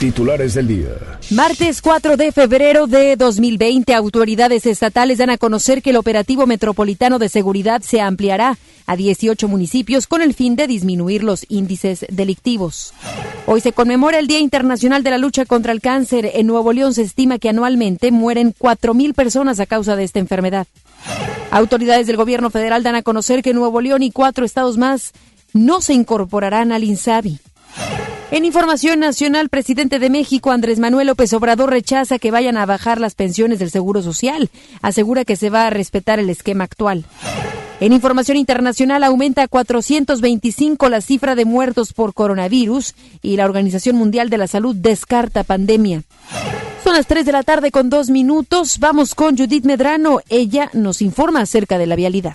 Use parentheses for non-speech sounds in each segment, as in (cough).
Titulares del día. Martes 4 de febrero de 2020, autoridades estatales dan a conocer que el operativo metropolitano de seguridad se ampliará a 18 municipios con el fin de disminuir los índices delictivos. Hoy se conmemora el Día Internacional de la Lucha contra el Cáncer. En Nuevo León se estima que anualmente mueren 4.000 personas a causa de esta enfermedad. Autoridades del gobierno federal dan a conocer que Nuevo León y cuatro estados más no se incorporarán al INSABI. En información nacional, presidente de México, Andrés Manuel López Obrador, rechaza que vayan a bajar las pensiones del Seguro Social. Asegura que se va a respetar el esquema actual. En información internacional, aumenta a 425 la cifra de muertos por coronavirus y la Organización Mundial de la Salud descarta pandemia. Son las 3 de la tarde con dos minutos. Vamos con Judith Medrano. Ella nos informa acerca de la vialidad.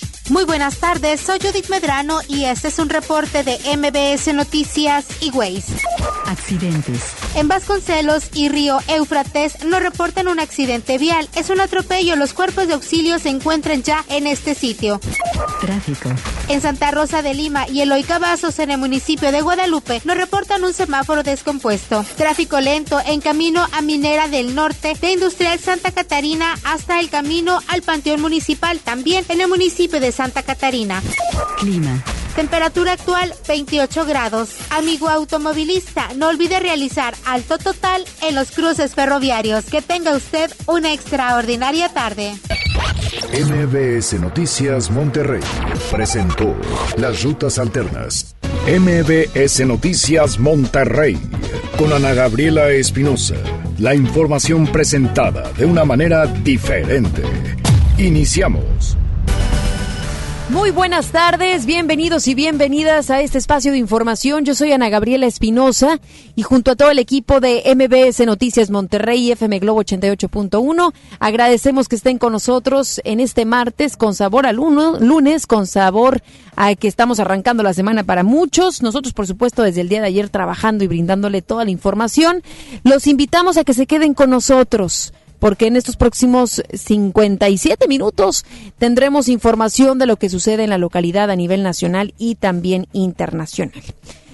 Muy buenas tardes, soy Judith Medrano y este es un reporte de MBS Noticias y Waze. Accidentes. En Vasconcelos y Río Éufrates nos reportan un accidente vial. Es un atropello. Los cuerpos de auxilio se encuentran ya en este sitio. Tráfico. En Santa Rosa de Lima y Eloy Cavazos, en el municipio de Guadalupe, nos reportan un semáforo descompuesto. Tráfico lento en camino a Minera del Norte, de Industrial Santa Catarina hasta el camino al Panteón Municipal, también en el municipio de Santa Catarina. Clima. Temperatura actual 28 grados. Amigo automovilista, no olvide realizar alto total en los cruces ferroviarios. Que tenga usted una extraordinaria tarde. MBS Noticias Monterrey presentó las rutas alternas. MBS Noticias Monterrey con Ana Gabriela Espinosa. La información presentada de una manera diferente. Iniciamos. Muy buenas tardes, bienvenidos y bienvenidas a este espacio de información. Yo soy Ana Gabriela Espinosa y junto a todo el equipo de MBS Noticias Monterrey y FM Globo 88.1 agradecemos que estén con nosotros en este martes con sabor al lunes con sabor a que estamos arrancando la semana para muchos. Nosotros, por supuesto, desde el día de ayer trabajando y brindándole toda la información. Los invitamos a que se queden con nosotros porque en estos próximos 57 minutos tendremos información de lo que sucede en la localidad a nivel nacional y también internacional.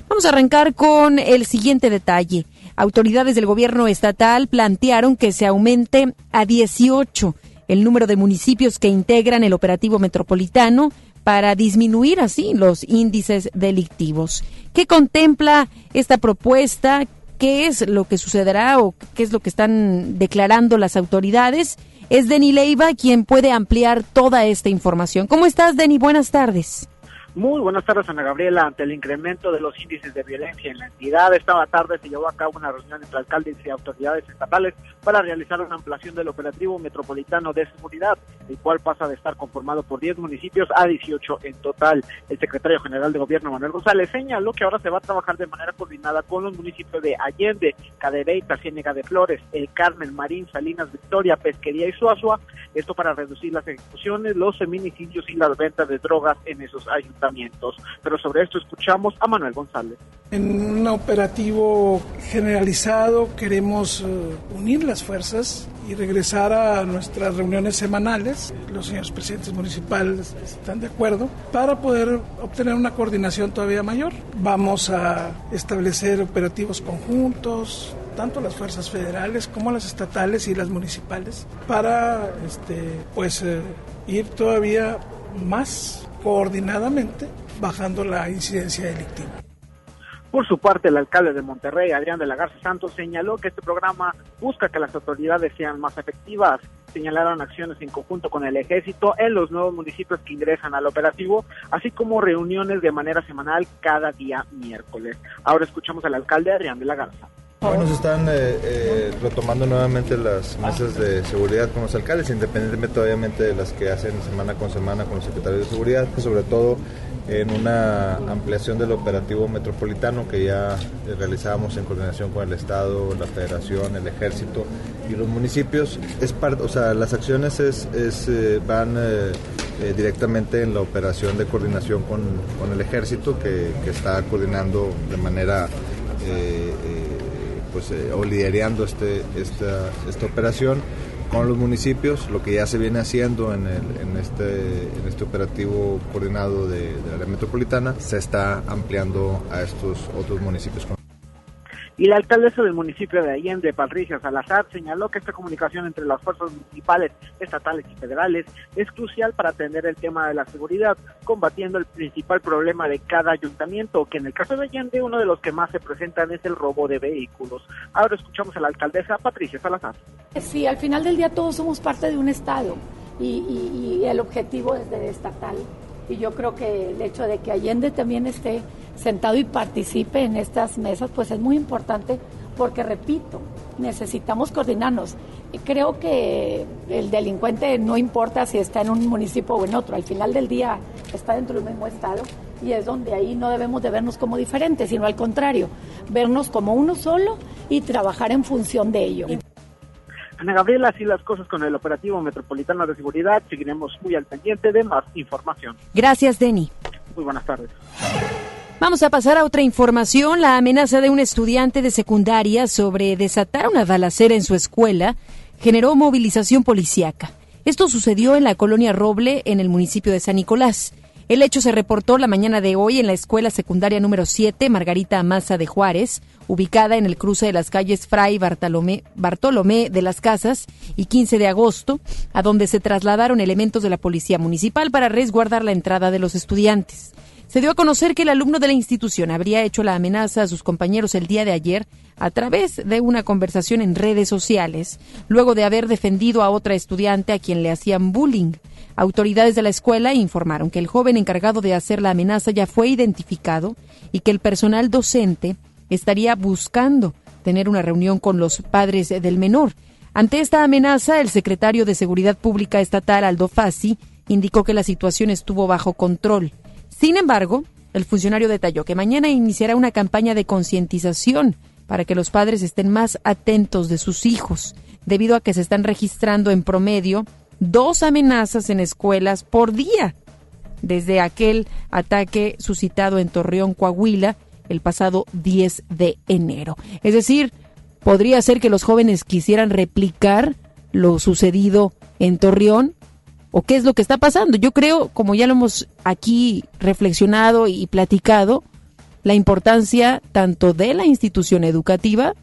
Vamos a arrancar con el siguiente detalle. Autoridades del gobierno estatal plantearon que se aumente a 18 el número de municipios que integran el operativo metropolitano para disminuir así los índices delictivos. ¿Qué contempla esta propuesta? Qué es lo que sucederá o qué es lo que están declarando las autoridades. Es Deni Leiva quien puede ampliar toda esta información. ¿Cómo estás, Deni? Buenas tardes. Muy buenas tardes, Ana Gabriela. Ante el incremento de los índices de violencia en la entidad, esta tarde se llevó a cabo una reunión entre alcaldes y autoridades estatales para realizar una ampliación del operativo metropolitano de seguridad, el cual pasa de estar conformado por 10 municipios a 18 en total. El secretario general de gobierno, Manuel González, señaló que ahora se va a trabajar de manera coordinada con los municipios de Allende, Cadereyta, Ciénega de Flores, El Carmen, Marín, Salinas, Victoria, Pesquería y Suazua, esto para reducir las ejecuciones, los feminicidios y las ventas de drogas en esos ayuntamientos. Pero sobre esto escuchamos a Manuel González. En un operativo generalizado queremos eh, unir las fuerzas y regresar a nuestras reuniones semanales. Los señores presidentes municipales están de acuerdo para poder obtener una coordinación todavía mayor. Vamos a establecer operativos conjuntos, tanto las fuerzas federales como las estatales y las municipales, para este, pues, eh, ir todavía más coordinadamente bajando la incidencia delictiva. Por su parte, el alcalde de Monterrey, Adrián de la Garza Santos, señaló que este programa busca que las autoridades sean más efectivas. Señalaron acciones en conjunto con el ejército en los nuevos municipios que ingresan al operativo, así como reuniones de manera semanal cada día miércoles. Ahora escuchamos al alcalde Adrián de la Garza. Bueno, se están eh, eh, retomando nuevamente las mesas de seguridad con los alcaldes, independientemente obviamente de las que hacen semana con semana con los secretarios de seguridad, sobre todo en una ampliación del operativo metropolitano que ya eh, realizábamos en coordinación con el Estado, la Federación, el Ejército y los municipios. Es parte, o sea, las acciones es, es van directamente en la operación de coordinación con, con el ejército que, que, está coordinando de manera eh, pues, o liderando este, esta, esta operación con los municipios, lo que ya se viene haciendo en, el, en, este, en este operativo coordinado de, de la área metropolitana, se está ampliando a estos otros municipios. Y la alcaldesa del municipio de Allende, Patricia Salazar, señaló que esta comunicación entre las fuerzas municipales, estatales y federales es crucial para atender el tema de la seguridad, combatiendo el principal problema de cada ayuntamiento, que en el caso de Allende uno de los que más se presentan es el robo de vehículos. Ahora escuchamos a la alcaldesa Patricia Salazar. Sí, al final del día todos somos parte de un Estado y, el objetivo es de estatal. Y yo creo que el hecho de que Allende también esté sentado y participe en estas mesas, pues es muy importante porque, repito, necesitamos coordinarnos. Creo que el delincuente no importa si está en un municipio o en otro, al final del día está dentro del mismo estado y es donde ahí no debemos de vernos como diferentes, sino al contrario, vernos como uno solo y trabajar en función de ello. Ana Gabriela, así las cosas con el operativo metropolitano de seguridad. Seguiremos muy al pendiente de más información. Gracias, Denny. Muy buenas tardes. Vamos a pasar a otra información. La amenaza de un estudiante de secundaria sobre desatar una balacera en su escuela generó movilización policíaca. Esto sucedió en la colonia Roble, en el municipio de San Nicolás. El hecho se reportó la mañana de hoy en la escuela secundaria número 7, Margarita Amasa de Juárez, ubicada en el cruce de las calles Fray Bartolomé, Bartolomé de las Casas y 15 de agosto, a donde se trasladaron elementos de la policía municipal para resguardar la entrada de los estudiantes. Se dio a conocer que el alumno de la institución habría hecho la amenaza a sus compañeros el día de ayer a través de una conversación en redes sociales, luego de haber defendido a otra estudiante a quien le hacían bullying. Autoridades de la escuela informaron que el joven encargado de hacer la amenaza ya fue identificado y que el personal docente estaría buscando tener una reunión con los padres del menor. Ante esta amenaza, el secretario de Seguridad Pública Estatal, Aldo Fassi, indicó que la situación estuvo bajo control. Sin embargo, el funcionario detalló que mañana iniciará una campaña de concientización para que los padres estén más atentos de sus hijos, debido a que se están registrando en promedio dos amenazas en escuelas por día, desde aquel ataque suscitado en Torreón, Coahuila, el pasado 10 de enero. Es decir, podría ser que los jóvenes quisieran replicar lo sucedido en Torreón o qué es lo que está pasando. Yo creo, como ya lo hemos aquí reflexionado y platicado, la importancia tanto de la institución educativa,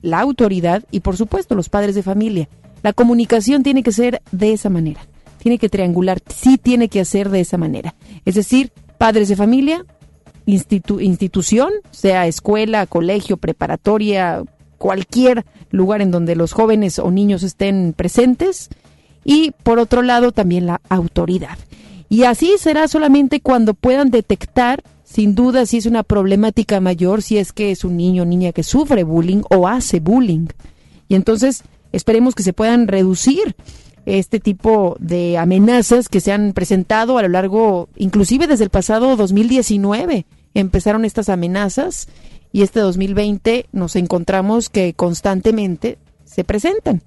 la autoridad y por supuesto los padres de familia. La comunicación tiene que ser de esa manera, tiene que triangular, sí tiene que hacer de esa manera. Es decir, padres de familia, institución, sea escuela, colegio, preparatoria, cualquier lugar en donde los jóvenes o niños estén presentes, y por otro lado también la autoridad. Y así será solamente cuando puedan detectar, sin duda, si es una problemática mayor, si es que es un niño o niña que sufre bullying o hace bullying. Y entonces esperemos que se puedan reducir este tipo de amenazas que se han presentado a lo largo, inclusive desde el pasado 2019, empezaron estas amenazas y este 2020 nos encontramos que constantemente se presentan.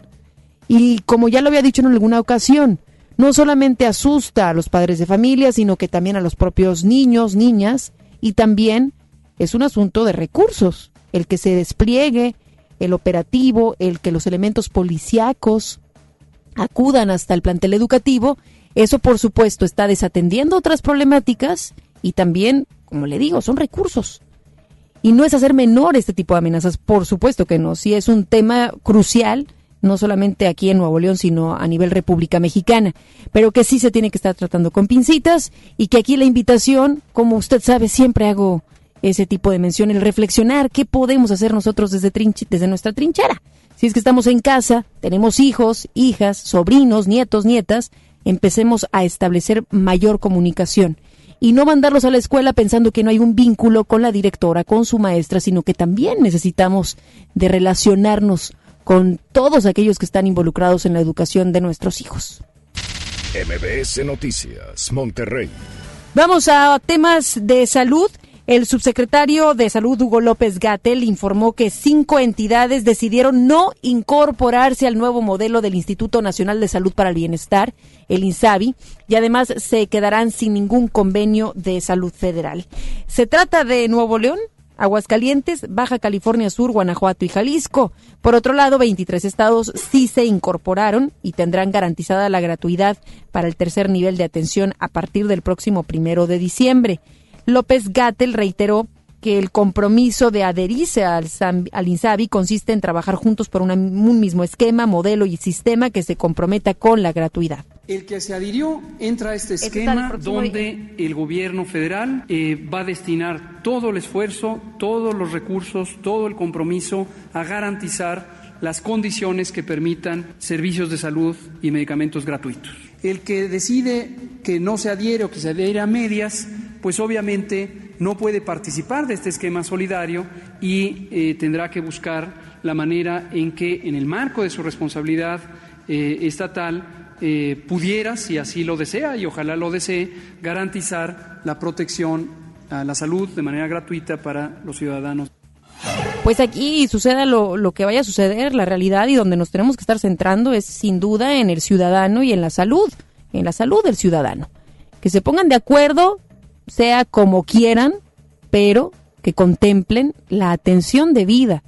Y como ya lo había dicho en alguna ocasión, no solamente asusta a los padres de familia, sino que también a los propios niños, niñas, y también es un asunto de recursos, el que se despliegue el operativo, el que los elementos policíacos acudan hasta el plantel educativo, eso por supuesto está desatendiendo otras problemáticas y también, como le digo, son recursos. Y no es hacer menor este tipo de amenazas, por supuesto que no, si es un tema crucial no solamente aquí en Nuevo León, sino a nivel República Mexicana, pero que sí se tiene que estar tratando con pincitas y que aquí la invitación, como usted sabe, siempre hago ese tipo de mención, el reflexionar qué podemos hacer nosotros desde, desde nuestra trinchera. Si es que estamos en casa, tenemos hijos, hijas, sobrinos, nietos, nietas, empecemos a establecer mayor comunicación y no mandarlos a la escuela pensando que no hay un vínculo con la directora, con su maestra, sino que también necesitamos de relacionarnos con todos aquellos que están involucrados en la educación de nuestros hijos. MBS Noticias, Monterrey. Vamos a temas de salud. El subsecretario de Salud, Hugo López Gatel, informó que cinco entidades decidieron no incorporarse al nuevo modelo del Instituto Nacional de Salud para el Bienestar, el INSABI, y además se quedarán sin ningún convenio de salud federal. Se trata de Nuevo León, Aguascalientes, Baja California Sur, Guanajuato y Jalisco. Por otro lado, 23 estados sí se incorporaron y tendrán garantizada la gratuidad para el tercer nivel de atención a partir del próximo primero de diciembre. López Gatel reiteró que el compromiso de adherirse al, al INSABI consiste en trabajar juntos por un mismo esquema, modelo y sistema que se comprometa con la gratuidad. El que se adhirió entra a este esquema donde el gobierno federal eh, va a destinar todo el esfuerzo, todos los recursos, todo el compromiso a garantizar las condiciones que permitan servicios de salud y medicamentos gratuitos. El que decide que no se adhiere o que se adhiere a medias, pues obviamente no puede participar de este esquema solidario y eh, tendrá que buscar la manera en que, en el marco de su responsabilidad eh, estatal, eh, pudiera, si así lo desea y ojalá lo desee, garantizar la protección a la salud de manera gratuita para los ciudadanos. Pues aquí suceda lo, que vaya a suceder, la realidad y donde nos tenemos que estar centrando es sin duda en el ciudadano y en la salud, en la salud del ciudadano. Que se pongan de acuerdo, sea como quieran, pero que contemplen la atención debida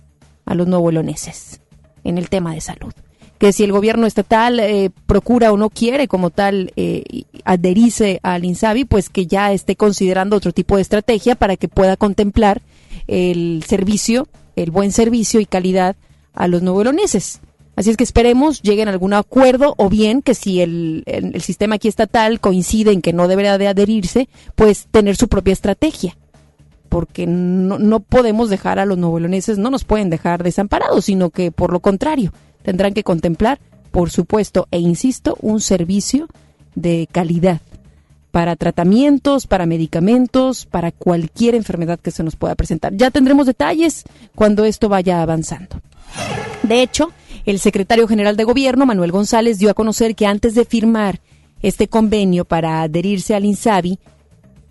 a los nuevoloneses en el tema de salud. Que si el gobierno estatal eh, procura o no quiere como tal eh, adherirse al INSABI, pues que ya esté considerando otro tipo de estrategia para que pueda contemplar el servicio el buen servicio y calidad a los nueveloneses. Así es que esperemos lleguen a algún acuerdo o bien que si el, el, sistema aquí estatal coincide en que no deberá de adherirse, pues tener su propia estrategia. Porque no, no podemos dejar a los nueveloneses, no nos pueden dejar desamparados, sino que por lo contrario, tendrán que contemplar, por supuesto, e insisto, un servicio de calidad para tratamientos, para medicamentos, para cualquier enfermedad que se nos pueda presentar. Ya tendremos detalles cuando esto vaya avanzando. De hecho, el secretario general de Gobierno, Manuel González, dio a conocer que antes de firmar este convenio para adherirse al INSABI,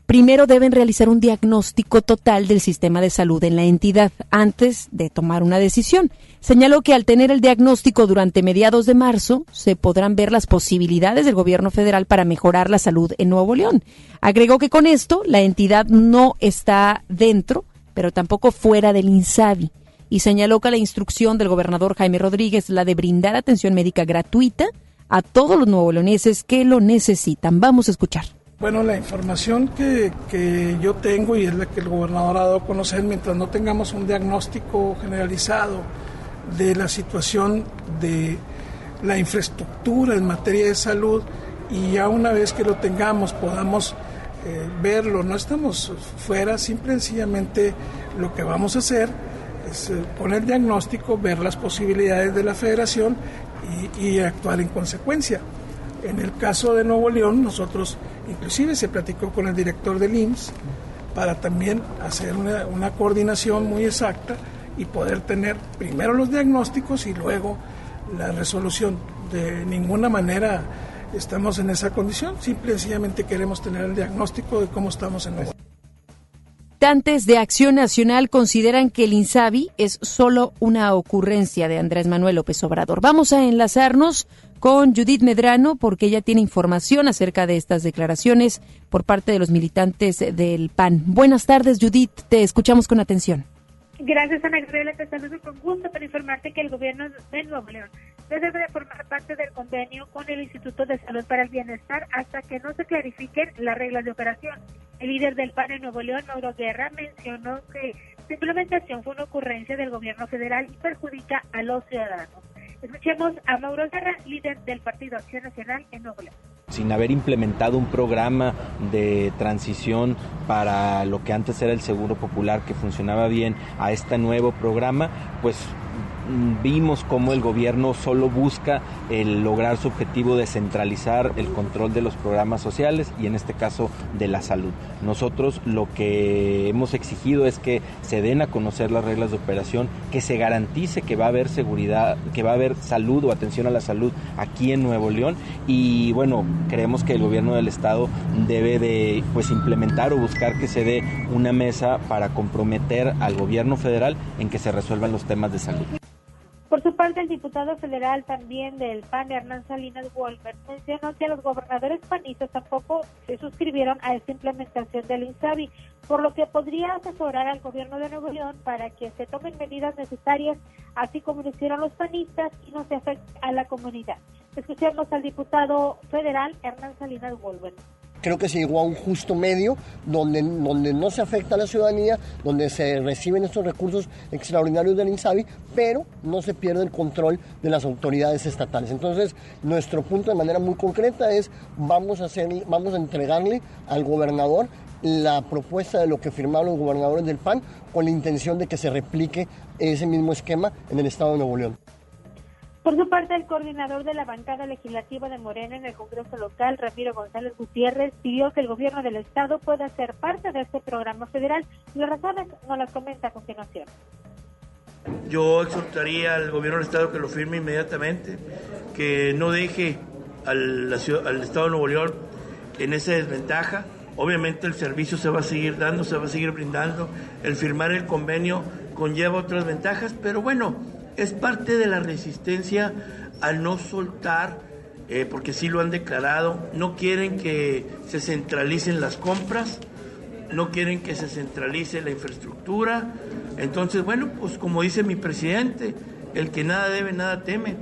primero deben realizar un diagnóstico total del sistema de salud en la entidad antes de tomar una decisión. Señaló que al tener el diagnóstico durante mediados de marzo se podrán ver las posibilidades del gobierno federal para mejorar la salud en Nuevo León. Agregó que con esto la entidad no está dentro, pero tampoco fuera del INSABI y señaló que la instrucción del gobernador Jaime Rodríguez la de brindar atención médica gratuita a todos los nuevo leoneses que lo necesitan. Vamos a escuchar. Bueno, la información que, que, yo tengo y es la que el gobernador ha dado a conocer, mientras no tengamos un diagnóstico generalizado de la situación de la infraestructura en materia de salud y ya una vez que lo tengamos podamos eh, verlo, no estamos fuera, simple y sencillamente lo que vamos a hacer es eh, poner diagnóstico, ver las posibilidades de la federación y, y actuar en consecuencia. En el caso de Nuevo León, nosotros Inclusive se platicó con el director del IMSS para también hacer una, coordinación muy exacta y poder tener primero los diagnósticos y luego la resolución. De ninguna manera estamos en esa condición, simple y sencillamente queremos tener el diagnóstico de cómo estamos en Nuevo Militantes de Acción Nacional consideran que el INSABI es solo una ocurrencia de Andrés Manuel López Obrador. Vamos a enlazarnos con Judith Medrano porque ella tiene información acerca de estas declaraciones por parte de los militantes del PAN. Buenas tardes, Judith. Te escuchamos con atención. Gracias, Ana Gabriela. Te saludo con gusto para informarte que el gobierno de Nuevo León debe de formar parte del convenio con el Instituto de Salud para el Bienestar hasta que no se clarifiquen las reglas de operación. El líder del PAN en Nuevo León, Mauro Guerra, mencionó que su implementación fue una ocurrencia del gobierno federal y perjudica a los ciudadanos. Escuchemos a Mauro Guerra, líder del Partido Acción Nacional en Nuevo León. Sin haber implementado un programa de transición para lo que antes era el Seguro Popular que funcionaba bien a este nuevo programa, pues vimos cómo el gobierno solo busca el lograr su objetivo de centralizar el control de los programas sociales y en este caso de la salud. Nosotros lo que hemos exigido es que se den a conocer las reglas de operación, que se garantice que va a haber seguridad, que va a haber salud o atención a la salud aquí en Nuevo León y bueno, creemos que el gobierno del estado debe de pues implementar o buscar que se dé una mesa para comprometer al gobierno federal en que se resuelvan los temas de salud. Por su parte, el diputado federal también del PAN, Hernán Salinas Wolmer, mencionó que los gobernadores panistas tampoco se suscribieron a esta implementación del INSABI, por lo que podría asesorar al gobierno de Nuevo León para que se tomen medidas necesarias, así como lo hicieron los panistas, y no se afecte a la comunidad. Escuchemos al diputado federal Hernán Salinas Wolmer creo que se llegó a un justo medio donde, donde no se afecta a la ciudadanía, donde se reciben estos recursos extraordinarios del INSABI, pero no se pierde el control de las autoridades estatales. Entonces, nuestro punto de manera muy concreta es vamos a, hacer, vamos a entregarle al gobernador la propuesta de lo que firmaron los gobernadores del PAN con la intención de que se replique ese mismo esquema en el estado de Nuevo León. Por su parte, el coordinador de la bancada legislativa de Morena en el Congreso local, Ramiro González Gutiérrez, pidió que el gobierno del Estado pueda ser parte de este programa federal. Las razones no las comenta a continuación. Yo exhortaría al gobierno del Estado que lo firme inmediatamente, que no deje al, al Estado de Nuevo León en esa desventaja. Obviamente el servicio se va a seguir dando, se va a seguir brindando. El firmar el convenio conlleva otras ventajas, pero bueno, es parte de la resistencia al no soltar, eh, porque sí lo han declarado, no quieren que se centralicen las compras, no quieren que se centralice la infraestructura. Entonces, bueno, pues como dice mi presidente, el que nada debe, nada teme.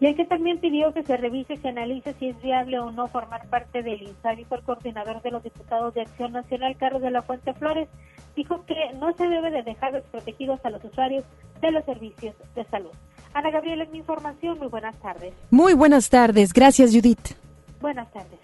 Y el que también pidió que se revise se analice si es viable o no formar parte del INSABI fue el coordinador de los diputados de Acción Nacional, Carlos de la Fuente Flores, dijo que no se debe de dejar desprotegidos a los usuarios de los servicios de salud. Ana Gabriela, es mi información. Muy buenas tardes. Muy buenas tardes. Gracias, Judith. Buenas tardes.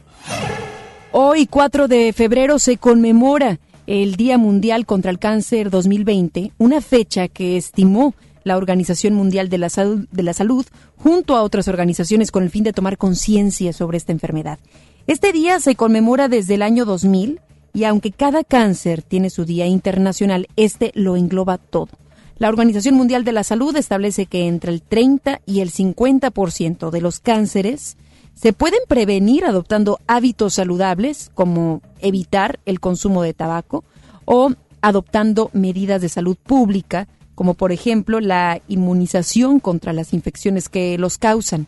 Hoy, 4 de febrero, se conmemora el Día Mundial contra el Cáncer 2020, una fecha que estimó la Organización Mundial de la, Salud, de la Salud junto a otras organizaciones con el fin de tomar conciencia sobre esta enfermedad. Este día se conmemora desde el año 2000 y aunque cada cáncer tiene su día internacional, este lo engloba todo. La Organización Mundial de la Salud establece que entre el 30 y el 50% de los cánceres se pueden prevenir adoptando hábitos saludables como evitar el consumo de tabaco o adoptando medidas de salud pública como por ejemplo la inmunización contra las infecciones que los causan.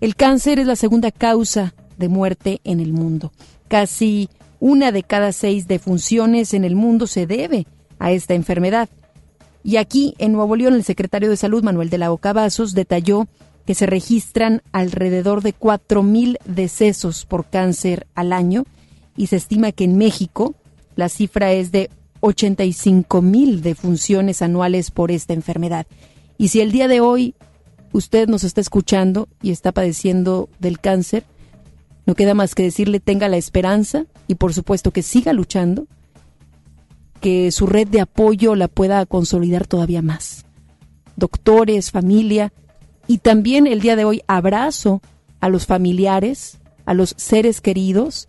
El cáncer es la segunda causa de muerte en el mundo. Casi una de cada seis defunciones en el mundo se debe a esta enfermedad. Y aquí, en Nuevo León, el secretario de Salud, Manuel de la Boca Vasos, detalló que se registran alrededor de 4.000 decesos por cáncer al año y se estima que en México la cifra es de 85 mil defunciones anuales por esta enfermedad. Y si el día de hoy usted nos está escuchando y está padeciendo del cáncer, no queda más que decirle tenga la esperanza y por supuesto que siga luchando, que su red de apoyo la pueda consolidar todavía más. Doctores, familia y también el día de hoy abrazo a los familiares, a los seres queridos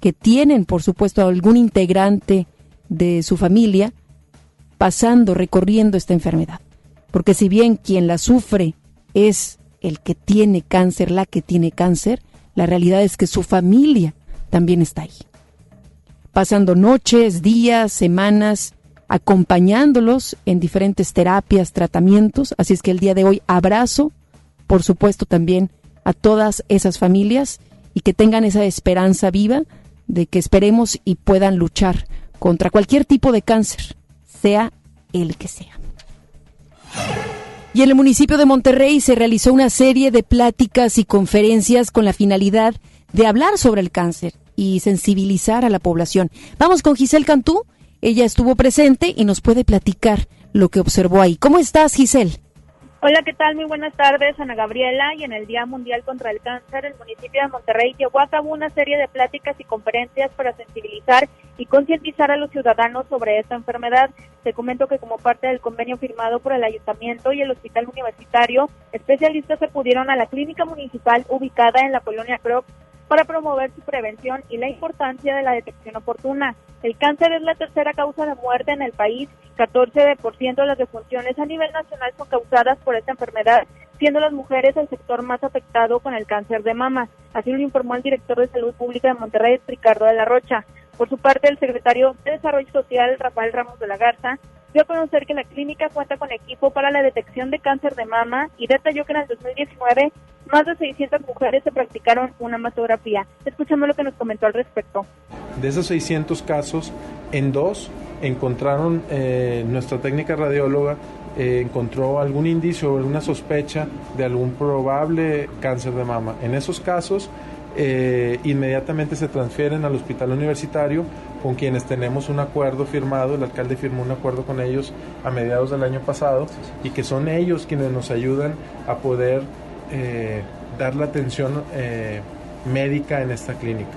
que tienen por supuesto algún integrante de su familia pasando, recorriendo esta enfermedad. Porque si bien quien la sufre es el que tiene cáncer, la que tiene cáncer, la realidad es que su familia también está ahí. Pasando noches, días, semanas, acompañándolos en diferentes terapias, tratamientos. Así es que el día de hoy abrazo, por supuesto, también a todas esas familias y que tengan esa esperanza viva de que esperemos y puedan luchar contra cualquier tipo de cáncer, sea el que sea. Y en el municipio de Monterrey se realizó una serie de pláticas y conferencias con la finalidad de hablar sobre el cáncer y sensibilizar a la población. Vamos con Giselle Cantú. Ella estuvo presente y nos puede platicar lo que observó ahí. ¿Cómo estás, Giselle? Hola, ¿qué tal? Muy buenas tardes, Ana Gabriela. Y en el Día Mundial contra el Cáncer, el municipio de Monterrey llevó a cabo una serie de pláticas y conferencias para sensibilizar y concientizar a los ciudadanos sobre esta enfermedad. Te comento que como parte del convenio firmado por el Ayuntamiento y el Hospital Universitario, especialistas acudieron a la clínica municipal ubicada en la colonia Croc para promover su prevención y la importancia de la detección oportuna. El cáncer es la tercera causa de muerte en el país. 14% de las defunciones a nivel nacional son causadas por esta enfermedad, siendo las mujeres el sector más afectado con el cáncer de mama. Así lo informó el director de Salud Pública de Monterrey, Ricardo de la Rocha. Por su parte, el secretario de Desarrollo Social, Rafael Ramos de la Garza, dio a conocer que la clínica cuenta con equipo para la detección de cáncer de mama y detalló que en el 2019 más de 600 mujeres se practicaron una mastografía. Escuchamos lo que nos comentó al respecto. De esos 600 casos, en dos encontraron eh, nuestra técnica radióloga eh, encontró algún indicio o alguna sospecha de algún probable cáncer de mama. En esos casos, eh, inmediatamente se transfieren al hospital universitario con quienes tenemos un acuerdo firmado, el alcalde firmó un acuerdo con ellos a mediados del año pasado y que son ellos quienes nos ayudan a poder eh, dar la atención eh, médica en esta clínica.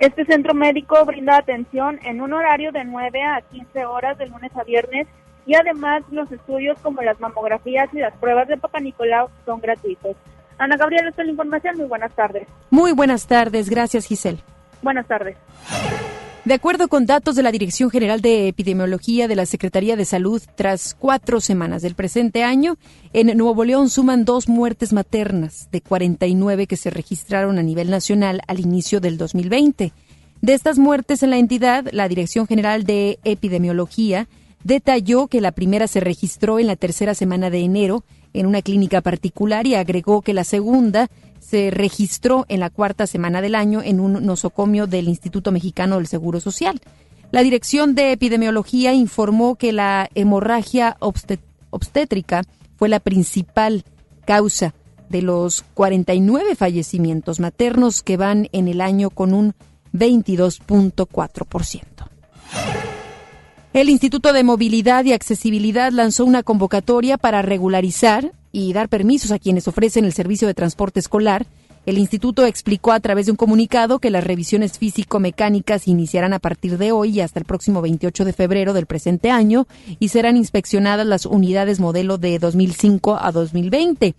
Este centro médico brinda atención en un horario de 9 a 15 horas de lunes a viernes y además los estudios como las mamografías y las pruebas de Papa Nicolau son gratuitos. Ana Gabriela, esta es la información. Muy buenas tardes. Muy buenas tardes. Gracias, Giselle. Buenas tardes. De acuerdo con datos de la Dirección General de Epidemiología de la Secretaría de Salud, tras cuatro semanas del presente año, en Nuevo León suman dos muertes maternas de 49 que se registraron a nivel nacional al inicio del 2020. De estas muertes en la entidad, la Dirección General de Epidemiología detalló que la primera se registró en la tercera semana de enero en una clínica particular y agregó que la segunda se registró en la cuarta semana del año en un nosocomio del Instituto Mexicano del Seguro Social. La Dirección de Epidemiología informó que la hemorragia obstétrica fue la principal causa de los 49 fallecimientos maternos que van en el año con un 22.4%. El Instituto de Movilidad y Accesibilidad lanzó una convocatoria para regularizar y dar permisos a quienes ofrecen el servicio de transporte escolar. El instituto explicó a través de un comunicado que las revisiones físico-mecánicas iniciarán a partir de hoy y hasta el próximo 28 de febrero del presente año y serán inspeccionadas las unidades modelo de 2005 a 2020.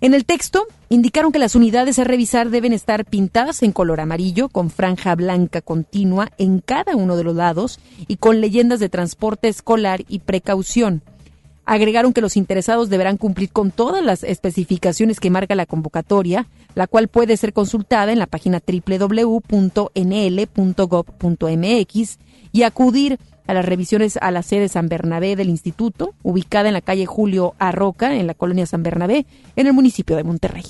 En el texto indicaron que las unidades a revisar deben estar pintadas en color amarillo con franja blanca continua en cada uno de los lados y con leyendas de transporte escolar y precaución. Agregaron que los interesados deberán cumplir con todas las especificaciones que marca la convocatoria, la cual puede ser consultada en la página www.nl.gov.mx y acudir a las revisiones a la sede San Bernabé del instituto, ubicada en la calle Julio Arroca, en la colonia San Bernabé, en el municipio de Monterrey.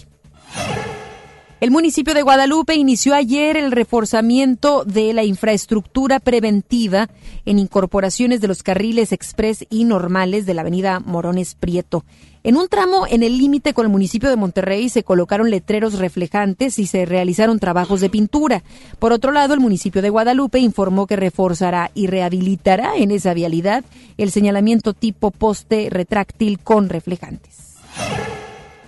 El municipio de Guadalupe inició ayer el reforzamiento de la infraestructura preventiva en incorporaciones de los carriles express y normales de la avenida Morones Prieto. En un tramo en el límite con el municipio de Monterrey se colocaron letreros reflejantes y se realizaron trabajos de pintura. Por otro lado, el municipio de Guadalupe informó que reforzará y rehabilitará en esa vialidad el señalamiento tipo poste retráctil con reflejantes.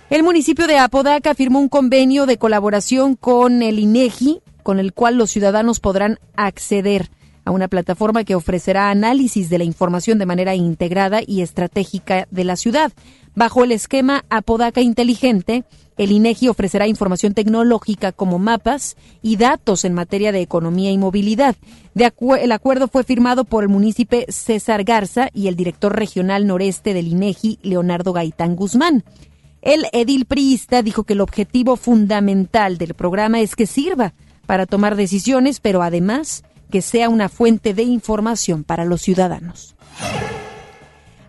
El municipio de Apodaca firmó un convenio de colaboración con el INEGI, con el cual los ciudadanos podrán acceder a una plataforma que ofrecerá análisis de la información de manera integrada y estratégica de la ciudad. Bajo el esquema Apodaca Inteligente, el INEGI ofrecerá información tecnológica como mapas y datos en materia de economía y movilidad. el acuerdo fue firmado por el municipio César Garza y el director regional noreste del INEGI, Leonardo Gaitán Guzmán. El edil priista dijo que el objetivo fundamental del programa es que sirva para tomar decisiones, pero además que sea una fuente de información para los ciudadanos.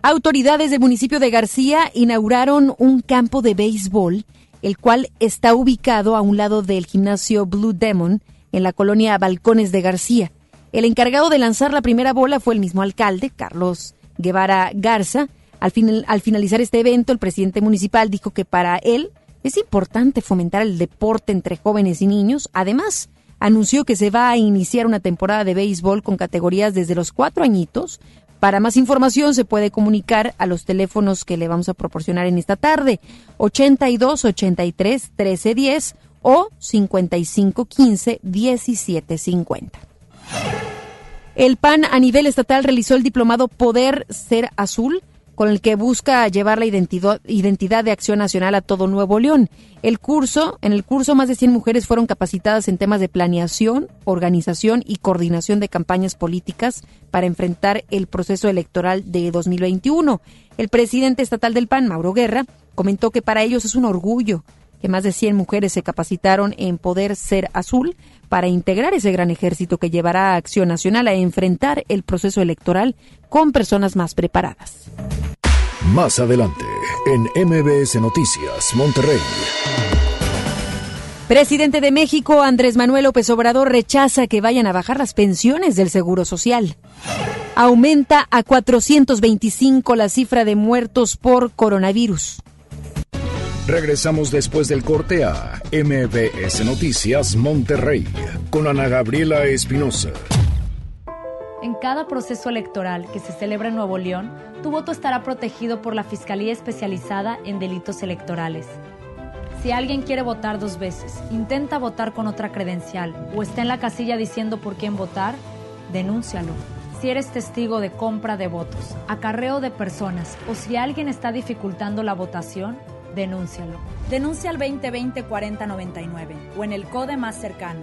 Autoridades del municipio de García inauguraron un campo de béisbol, el cual está ubicado a un lado del gimnasio Blue Demon en la colonia Balcones de García. El encargado de lanzar la primera bola fue el mismo alcalde, Carlos Guevara Garza, al, al finalizar este evento, el presidente municipal dijo que para él es importante fomentar el deporte entre jóvenes y niños. Además, anunció que se va a iniciar una temporada de béisbol con categorías desde los cuatro añitos Para más información se puede comunicar a los teléfonos que le vamos a proporcionar en esta tarde, 82 83 13 10 o 55 15 17 50. El PAN a nivel estatal realizó el diplomado Poder Ser Azul con el que busca llevar la identidad, de acción nacional a todo Nuevo León. El curso, en el curso más de 100 mujeres fueron capacitadas en temas de planeación, organización y coordinación de campañas políticas para enfrentar el proceso electoral de 2021. El presidente estatal del PAN, Mauro Guerra, comentó que para ellos es un orgullo que más de 100 mujeres se capacitaron en Poder Ser Azul para integrar ese gran ejército que llevará a Acción Nacional a enfrentar el proceso electoral con personas más preparadas. Más adelante, en MBS Noticias, Monterrey. Presidente de México, Andrés Manuel López Obrador, rechaza que vayan a bajar las pensiones del Seguro Social. Aumenta a 425 la cifra de muertos por coronavirus. Regresamos después del corte a MBS Noticias Monterrey con Ana Gabriela Espinosa. En cada proceso electoral que se celebra en Nuevo León, tu voto estará protegido por la Fiscalía Especializada en Delitos Electorales. Si alguien quiere votar dos veces, intenta votar con otra credencial o está en la casilla diciendo por quién votar, denúncialo. Si eres testigo de compra de votos, acarreo de personas o si alguien está dificultando la votación, denúncialo. Denuncia al 2020-4099 o en el CODE más cercano.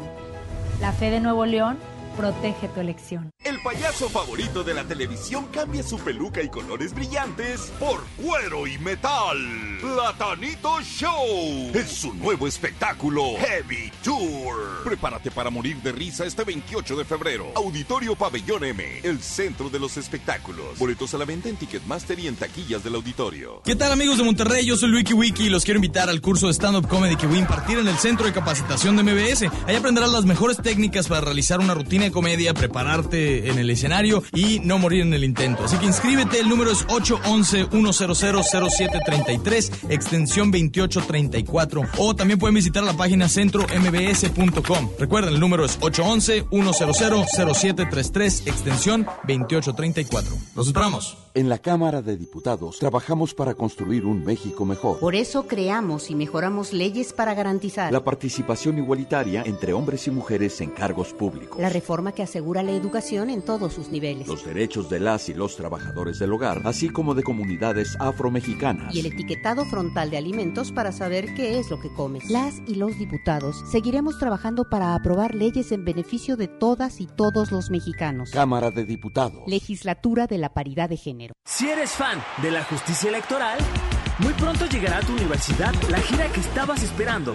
La fe de Nuevo León protege tu elección. El payaso favorito de la televisión cambia su peluca y colores brillantes por cuero y metal. Platanito Show es su nuevo espectáculo Heavy Tour. Prepárate para morir de risa este 28 de febrero. Auditorio Pabellón M, el centro de los espectáculos. Boletos a la venta en Ticketmaster y en taquillas del auditorio. ¿Qué tal amigos de Monterrey? Yo soy Wiki Wiki y los quiero invitar al curso de stand-up comedy que voy a impartir en el centro de capacitación de MBS. Ahí aprenderás las mejores técnicas para realizar una rutina de comedia, prepararte en el escenario y no morir en el intento. Así que inscríbete, el número es 811-100-0733, extensión 2834. O también pueden visitar la página centrombs.com. Recuerden, el número es 811-100-0733, extensión 2834. Los esperamos. En la Cámara de Diputados trabajamos para construir un México mejor. Por eso creamos y mejoramos leyes para garantizar la participación igualitaria entre hombres y mujeres en cargos públicos. La reforma que asegura la educación en todos sus niveles. Los derechos de las y los trabajadores del hogar, así como de comunidades afromexicanas. Y el etiquetado frontal de alimentos para saber qué es lo que comes. Las y los diputados seguiremos trabajando para aprobar leyes en beneficio de todas y todos los mexicanos. Cámara de Diputados. Legislatura de la Paridad de Género. Si eres fan de la justicia electoral, muy pronto llegará a tu universidad la gira que estabas esperando.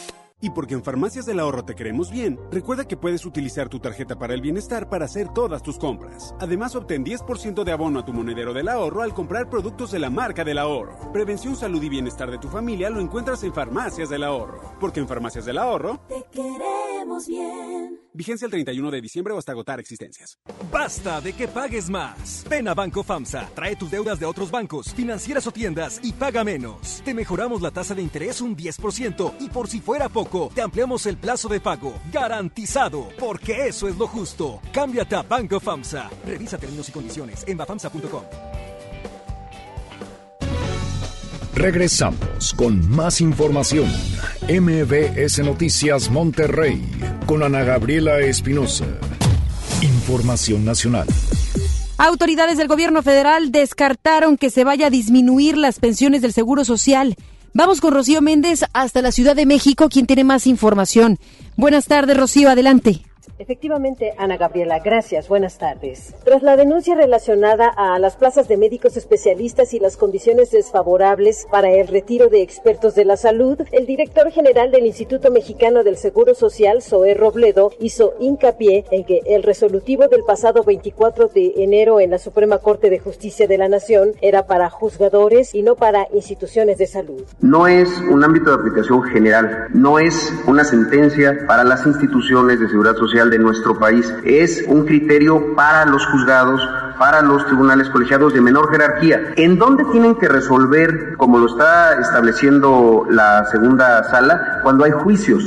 Y porque en Farmacias del Ahorro te queremos bien, recuerda que puedes utilizar tu tarjeta para el bienestar para hacer todas tus compras. Además, obtén 10% de abono a tu monedero del ahorro al comprar productos de la marca del ahorro. Prevención, salud y bienestar de tu familia lo encuentras en Farmacias del Ahorro. Porque en Farmacias del Ahorro te queremos bien. Vigencia el 31 de diciembre o hasta agotar existencias. Basta de que pagues más. Ven a Banco FAMSA, trae tus deudas de otros bancos, financieras o tiendas y paga menos. Te mejoramos la tasa de interés un 10% y por si fuera poco, te ampliamos el plazo de pago. Garantizado, porque eso es lo justo. Cámbiate a Banco FAMSA. Revisa términos y condiciones en bafamsa.com. Regresamos con más información. MBS Noticias Monterrey con Ana Gabriela Espinosa. Información nacional. Autoridades del gobierno federal descartaron que se vaya a disminuir las pensiones del Seguro Social. Vamos con Rocío Méndez hasta la Ciudad de México, quien tiene más información. Buenas tardes, Rocío, adelante. Efectivamente, Ana Gabriela, gracias. Buenas tardes. Tras la denuncia relacionada a las plazas de médicos especialistas y las condiciones desfavorables para el retiro de expertos de la salud, el director general del Instituto Mexicano del Seguro Social, Zoé Robledo, hizo hincapié en que el resolutivo del pasado 24 de enero en la Suprema Corte de Justicia de la Nación era para juzgadores y no para instituciones de salud. No es un ámbito de aplicación general, no es una sentencia para las instituciones de seguridad social de nuestro país. Es un criterio para los juzgados, para los tribunales colegiados de menor jerarquía. ¿En dónde tienen que resolver, como lo está estableciendo la segunda sala, cuando hay juicios?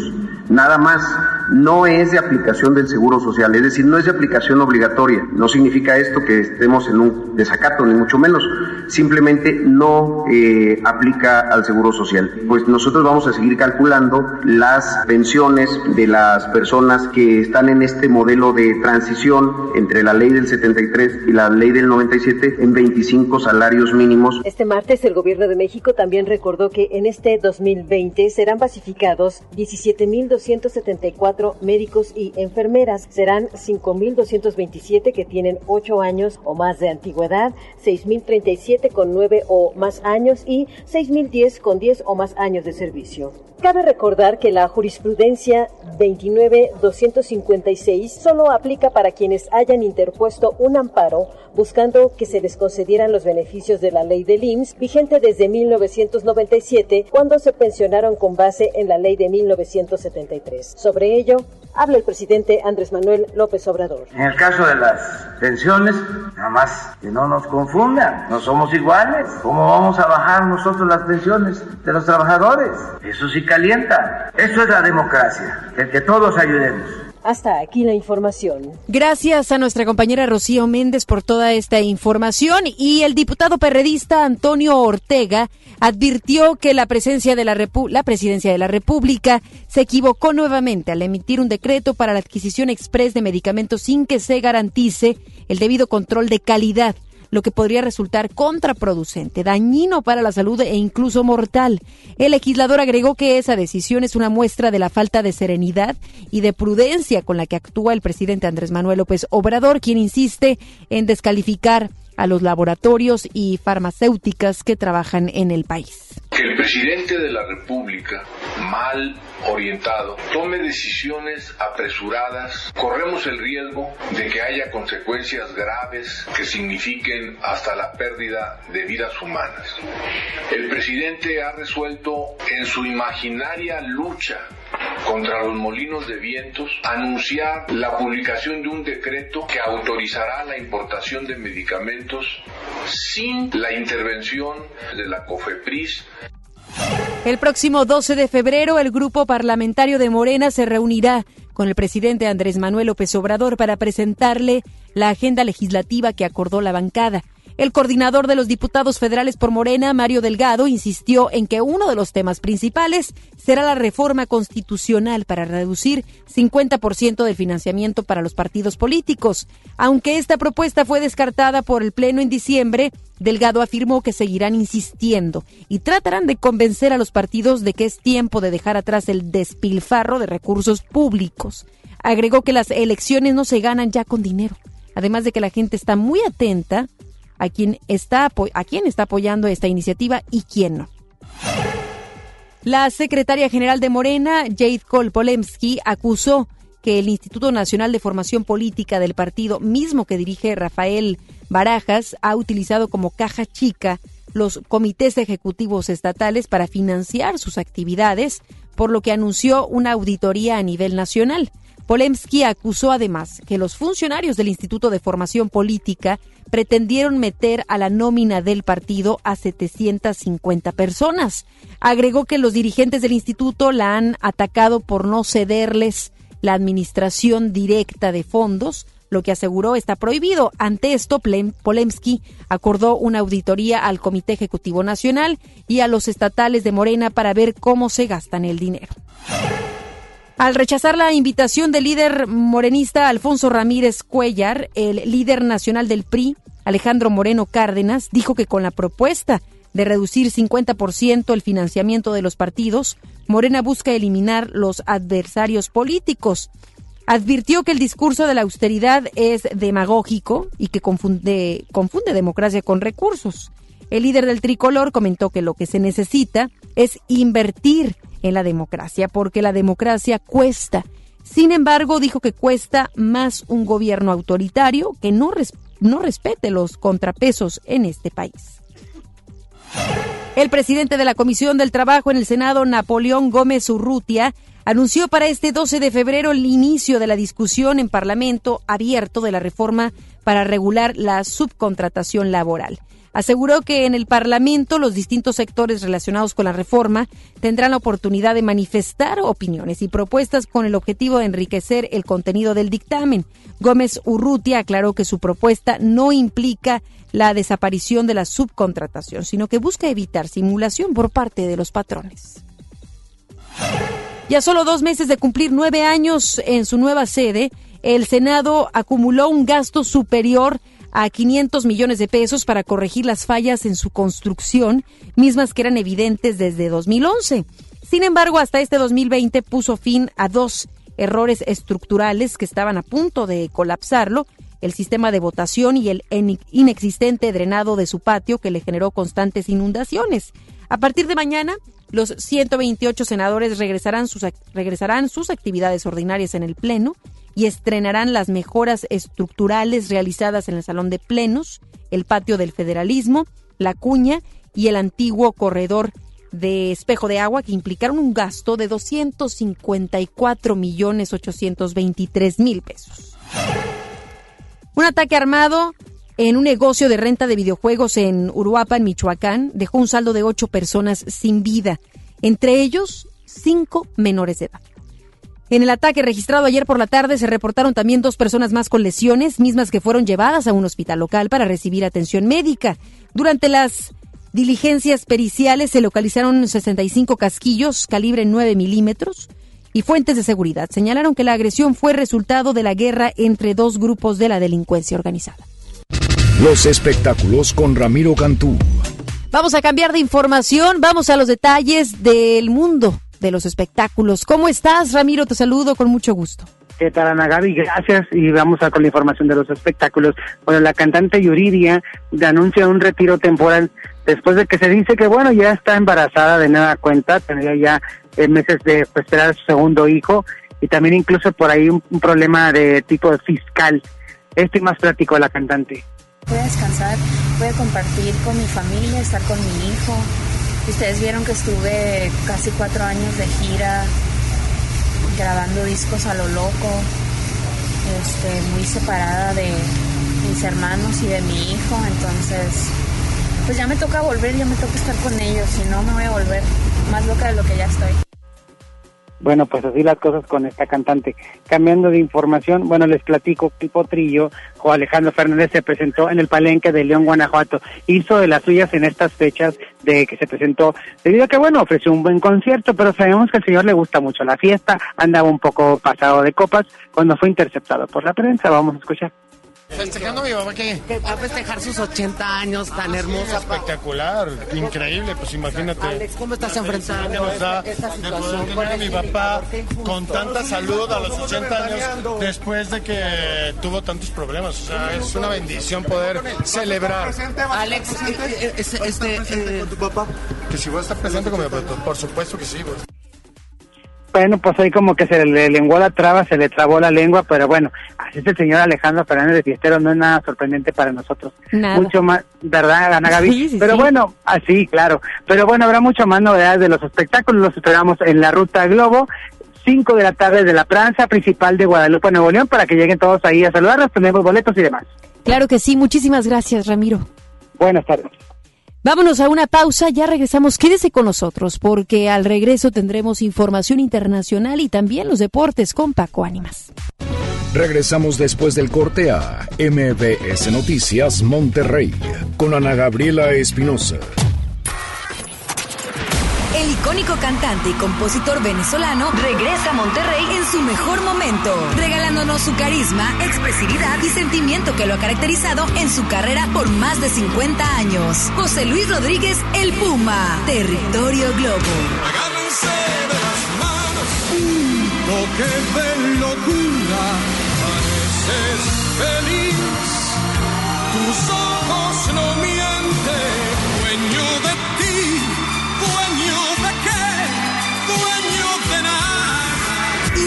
Nada más no es de aplicación del seguro social, es decir, no es de aplicación obligatoria. No significa esto que estemos en un desacato, ni mucho menos. Simplemente no eh, aplica al seguro social. Pues nosotros vamos a seguir calculando las pensiones de las personas que están en este modelo de transición entre la ley del 73 y la ley del 97 en 25 salarios mínimos. Este martes el gobierno de México también recordó que en este 2020 serán pacificados 17.274 médicos y enfermeras. Serán 5.227 que tienen 8 años o más de antigüedad, 6.037 con 9 o más años y 6.010 con 10 o más años de servicio. Cabe recordar que la jurisprudencia 29.256 solo aplica para quienes hayan interpuesto un amparo buscando que se les concedieran los beneficios de la ley del IMSS, vigente desde 1997, cuando se pensionaron con base en la ley de 1973. Sobre ello, habla el presidente Andrés Manuel López Obrador. En el caso de las pensiones, nada más que no nos confundan, no somos iguales. ¿Cómo vamos a bajar nosotros las pensiones de los trabajadores? Eso sí calienta. Eso es la democracia, el que todos ayudemos. Hasta aquí la información. Gracias a nuestra compañera Rocío Méndez por toda esta información y el diputado perredista Antonio Ortega advirtió que la presencia de la, la presidencia de la República se equivocó nuevamente al emitir un decreto para la adquisición express de medicamentos sin que se garantice el debido control de calidad lo que podría resultar contraproducente, dañino para la salud e incluso mortal. El legislador agregó que esa decisión es una muestra de la falta de serenidad y de prudencia con la que actúa el presidente Andrés Manuel López Obrador, quien insiste en descalificar a los laboratorios y farmacéuticas que trabajan en el país. Que el presidente de la República, mal orientado, tome decisiones apresuradas, corremos el riesgo de que haya consecuencias graves que signifiquen hasta la pérdida de vidas humanas. El presidente ha resuelto en su imaginaria lucha contra los molinos de vientos, anunciar la publicación de un decreto que autorizará la importación de medicamentos sin la intervención de la COFEPRIS. El próximo 12 de febrero, el grupo parlamentario de Morena se reunirá con el presidente Andrés Manuel López Obrador para presentarle la agenda legislativa que acordó la bancada. El coordinador de los diputados federales por Morena, Mario Delgado, insistió en que uno de los temas principales será la reforma constitucional para reducir 50% del financiamiento para los partidos políticos. Aunque esta propuesta fue descartada por el Pleno en diciembre, Delgado afirmó que seguirán insistiendo y tratarán de convencer a los partidos de que es tiempo de dejar atrás el despilfarro de recursos públicos. Agregó que las elecciones no se ganan ya con dinero, además de que la gente está muy atenta a quién está, a quién está apoyando esta iniciativa y quién no. La secretaria general de Morena, Jade Cole Polemski, acusó que el Instituto Nacional de Formación Política del partido, mismo que dirige Rafael Barajas, ha utilizado como caja chica los comités ejecutivos estatales para financiar sus actividades, por lo que anunció una auditoría a nivel nacional. Polemski acusó además que los funcionarios del Instituto de Formación Política pretendieron meter a la nómina del partido a 750 personas. Agregó que los dirigentes del instituto la han atacado por no cederles la administración directa de fondos, lo que aseguró está prohibido. Ante esto, Polemski acordó una auditoría al Comité Ejecutivo Nacional y a los estatales de Morena para ver cómo se gastan el dinero. Al rechazar la invitación del líder morenista Alfonso Ramírez Cuellar, el líder nacional del PRI, Alejandro Moreno Cárdenas, dijo que con la propuesta de reducir 50% el financiamiento de los partidos, Morena busca eliminar los adversarios políticos. advirtió que el discurso de la austeridad es demagógico y que confunde, confunde democracia con recursos. El líder del tricolor comentó que lo que se necesita es invertir en la democracia, porque la democracia cuesta. Sin embargo, dijo que cuesta más un gobierno autoritario que no, no respete los contrapesos en este país. El presidente de la Comisión del Trabajo en el Senado, Napoleón Gómez Urrutia, anunció para este 12 de febrero el inicio de la discusión en Parlamento abierto de la reforma para regular la subcontratación laboral. Aseguró que en el Parlamento los distintos sectores relacionados con la reforma tendrán la oportunidad de manifestar opiniones y propuestas con el objetivo de enriquecer el contenido del dictamen. Gómez Urrutia aclaró que su propuesta no implica la desaparición de la subcontratación, sino que busca evitar simulación por parte de los patrones. Ya solo dos meses de cumplir nueve años en su nueva sede, el Senado acumuló un gasto superior a 500 millones de pesos para corregir las fallas en su construcción, mismas que eran evidentes desde 2011. Sin embargo, hasta este 2020 puso fin a dos errores estructurales que estaban a punto de colapsarlo, el sistema de votación y el inexistente drenado de su patio que le generó constantes inundaciones. A partir de mañana, los 128 senadores regresarán sus, regresarán sus actividades ordinarias en el Pleno y estrenarán las mejoras estructurales realizadas en el Salón de Plenos, el Patio del Federalismo, la Cuña y el antiguo corredor de espejo de agua que implicaron un gasto de 254 millones 823 mil pesos. Un ataque armado en un negocio de renta de videojuegos en Uruapan, Michoacán, dejó un saldo de ocho personas sin vida, entre ellos cinco menores de edad. En el ataque registrado ayer por la tarde se reportaron también dos personas más con lesiones, mismas que fueron llevadas a un hospital local para recibir atención médica. Durante las diligencias periciales se localizaron 65 casquillos calibre 9 milímetros y fuentes de seguridad señalaron que la agresión fue resultado de la guerra entre dos grupos de la delincuencia organizada. Los espectáculos con Ramiro Cantú. Vamos a cambiar de información, vamos a los detalles del mundo de los espectáculos. ¿Cómo estás, Ramiro? Te saludo con mucho gusto. ¿Qué tal, Ana Gaby? Gracias. Y vamos a con la información de los espectáculos. Bueno, la cantante Yuridia anuncia un retiro temporal después de que se dice que, bueno, ya está embarazada de nada cuenta, tendría ya eh, meses de pues, esperar a su segundo hijo y también incluso por ahí un, problema de tipo fiscal. Esto y más práctico de la cantante. Voy a descansar, voy a compartir con mi familia, estar con mi hijo, Ustedes vieron que estuve casi cuatro años de gira grabando discos a lo loco, este, muy separada de mis hermanos y de mi hijo, entonces pues ya me toca volver, ya me toca estar con ellos, si no me voy a volver más loca de lo que ya estoy. Bueno, pues así las cosas con esta cantante. Cambiando de información, bueno, les platico que Potrillo, o Alejandro Fernández se presentó en el Palenque de León, Guanajuato. Hizo de las suyas en estas fechas de que se presentó, debido a que, bueno, ofreció un buen concierto, pero sabemos que al señor le gusta mucho la fiesta, andaba un poco pasado de copas cuando fue interceptado por la prensa. Vamos a escuchar. Festejando a mi mamá que va a festejar sus 80 años tan hermosa. Espectacular, increíble, pues imagínate. Alex, ¿cómo estás enfrentando esta, situación? De poder tener a mi papá con tanta salud a los 80 años después de que tuvo tantos problemas. O sea, es una bendición poder celebrar. Alex, eh, eh, este, eh, con tu papá? Que si voy a estar presente con mi papá, por supuesto que sí, pues. Bueno, pues ahí como que se le lenguó la traba, se le trabó la lengua, pero bueno, así es el señor Alejandro Fernández de Fiestero, no es nada sorprendente para nosotros. Mucho más, ¿verdad, Ana Gaby? pero bueno, así, claro. Pero bueno, habrá mucho más novedades de los espectáculos, los esperamos en la Ruta Globo, 5 de la tarde de la plaza principal de Guadalupe, Nuevo León, para que lleguen todos ahí a saludarnos, tenemos boletos y demás. Claro que sí, muchísimas gracias, Ramiro. Buenas tardes. Vámonos a una pausa, ya regresamos. Quédese con nosotros porque al regreso tendremos información internacional y también los deportes con Paco Ánimas. Regresamos después del corte a MBS Noticias Monterrey con Ana Gabriela Espinosa. El icónico cantante y compositor venezolano regresa a Monterrey en su mejor momento, regalándonos su carisma, expresividad y sentimiento que lo ha caracterizado en su carrera por más de 50 años. José Luis Rodríguez, El Puma, Territorio Globo. toque de locura, pareces feliz, tus ojos no mienten,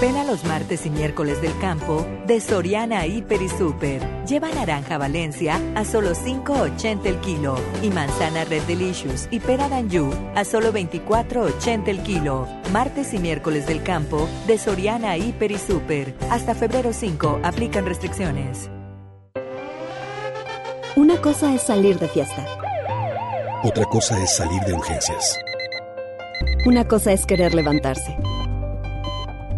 Ven a los martes y miércoles del campo de Soriana Hiper y Super. Lleva naranja Valencia a solo 5.80 el kilo y manzana Red Delicious y pera Danju a solo 24.80 el kilo. Martes y miércoles del campo de Soriana Hiper y Super. Hasta febrero 5 aplican restricciones. Una cosa es salir de fiesta. Otra cosa es salir de urgencias. Una cosa es querer levantarse.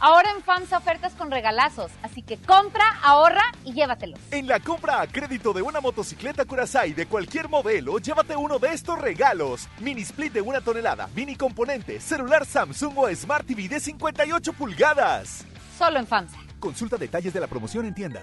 Ahora en FAMSA ofertas con regalazos, así que compra, ahorra y llévatelos. En la compra a crédito de una motocicleta Curaçao de cualquier modelo, llévate uno de estos regalos. Mini split de una tonelada, mini componente, celular Samsung o Smart TV de 58 pulgadas. Solo en FAMSA. Consulta detalles de la promoción en tienda.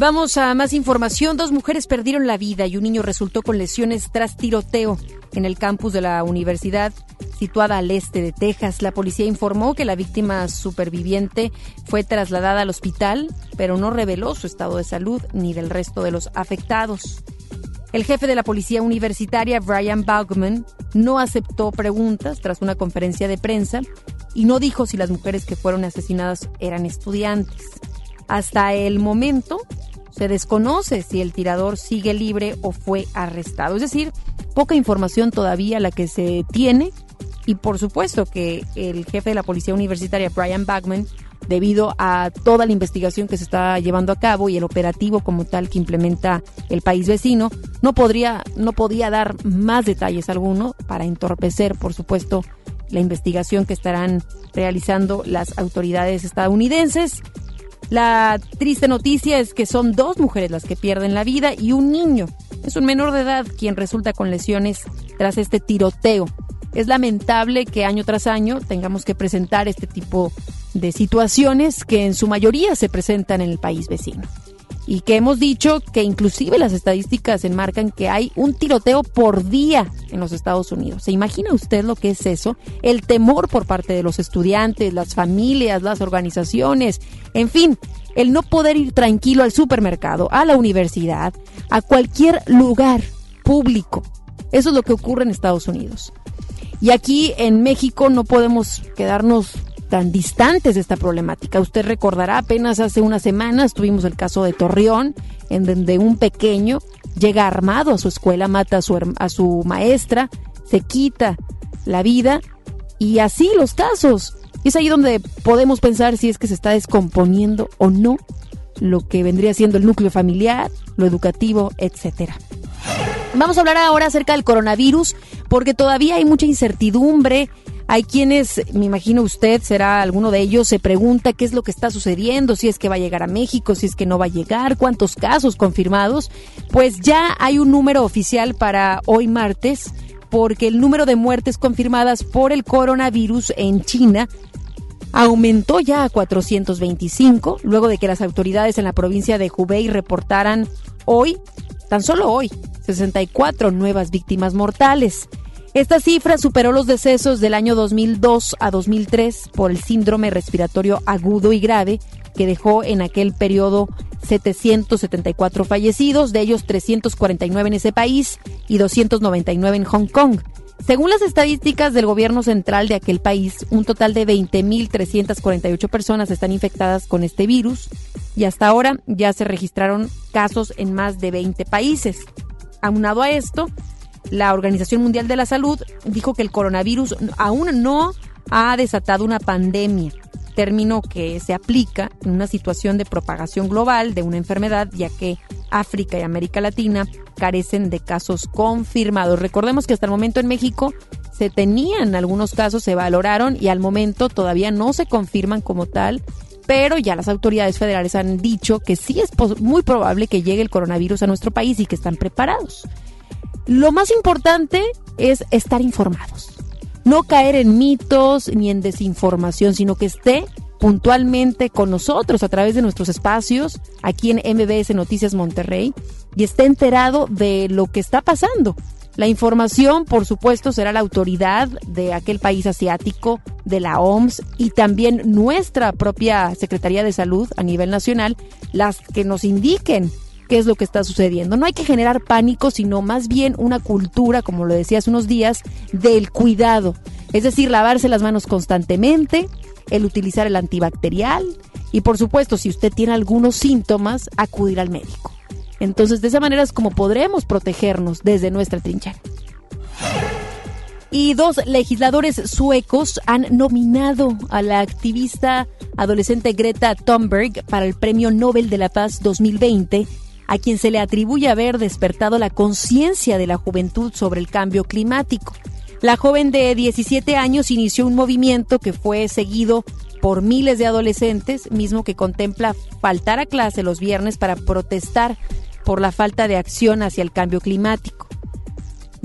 Vamos a más información. Dos mujeres perdieron la vida y un niño resultó con lesiones tras tiroteo en el campus de la universidad situada al este de Texas. La policía informó que la víctima superviviente fue trasladada al hospital, pero no reveló su estado de salud ni del resto de los afectados. El jefe de la policía universitaria, Brian Baugman, no aceptó preguntas tras una conferencia de prensa y no dijo si las mujeres que fueron asesinadas eran estudiantes. Hasta el momento se desconoce si el tirador sigue libre o fue arrestado. Es decir, poca información todavía la que se tiene y por supuesto que el jefe de la policía universitaria, Brian Bagman, debido a toda la investigación que se está llevando a cabo y el operativo como tal que implementa el país vecino, no podría, no podía dar más detalles alguno para entorpecer, por supuesto, la investigación que estarán realizando las autoridades estadounidenses. La triste noticia es que son dos mujeres las que pierden la vida y un niño. Es un menor de edad quien resulta con lesiones tras este tiroteo. Es lamentable que año tras año tengamos que presentar este tipo de situaciones que en su mayoría se presentan en el país vecino y que hemos dicho que inclusive las estadísticas enmarcan que hay un tiroteo por día en los Estados Unidos. ¿Se imagina usted lo que es eso? El temor por parte de los estudiantes, las familias, las organizaciones, en fin, el no poder ir tranquilo al supermercado, a la universidad, a cualquier lugar público. Eso es lo que ocurre en Estados Unidos. Y aquí en México no podemos quedarnos tan distantes de esta problemática. Usted recordará, apenas hace unas semanas tuvimos el caso de Torreón, en donde un pequeño llega armado a su escuela, mata a su, a su maestra, se quita la vida y así los casos. es ahí donde podemos pensar si es que se está descomponiendo o no lo que vendría siendo el núcleo familiar, lo educativo, etcétera. Vamos a hablar ahora acerca del coronavirus porque todavía hay mucha incertidumbre Hay quienes, me imagino usted será alguno de ellos, se pregunta qué es lo que está sucediendo, si es que va a llegar a México, si es que no va a llegar, cuántos casos confirmados. Pues ya hay un número oficial para hoy martes, porque el número de muertes confirmadas por el coronavirus en China aumentó ya a 425, luego de que las autoridades en la provincia de Hubei reportaran hoy, tan solo hoy, 64 nuevas víctimas mortales. Esta cifra superó los decesos del año 2002 a 2003 por el síndrome respiratorio agudo y grave, que dejó en aquel periodo 774 fallecidos, de ellos 349 en ese país y 299 en Hong Kong. Según las estadísticas del gobierno central de aquel país, un total de 20.348 personas están infectadas con este virus y hasta ahora ya se registraron casos en más de 20 países. Aunado a esto, la Organización Mundial de la Salud dijo que el coronavirus aún no ha desatado una pandemia, término que se aplica en una situación de propagación global de una enfermedad, ya que África y América Latina carecen de casos confirmados. Recordemos que hasta el momento en México se tenían algunos casos, se valoraron y al momento todavía no se confirman como tal, pero ya las autoridades federales han dicho que sí es muy probable que llegue el coronavirus a nuestro país y que están preparados. Lo más importante es estar informados. No caer en mitos ni en desinformación, sino que esté puntualmente con nosotros a través de nuestros espacios aquí en MBS Noticias Monterrey y esté enterado de lo que está pasando. La información, por supuesto, será la autoridad de aquel país asiático, de la OMS y también nuestra propia Secretaría de Salud a nivel nacional, las que nos indiquen qué es lo que está sucediendo. No hay que generar pánico, sino más bien una cultura, como lo decía hace unos días, del cuidado. Es decir, lavarse las manos constantemente, el utilizar el antibacterial y por supuesto, si usted tiene algunos síntomas, acudir al médico. Entonces, de esa manera es como podremos protegernos desde nuestra trinchera. Y dos legisladores suecos han nominado a la activista adolescente Greta Thunberg para el Premio Nobel de la Paz 2020 a quien se le atribuye haber despertado la conciencia de la juventud sobre el cambio climático. La joven de 17 años inició un movimiento que fue seguido por miles de adolescentes, mismo que contempla faltar a clase los viernes para protestar por la falta de acción hacia el cambio climático.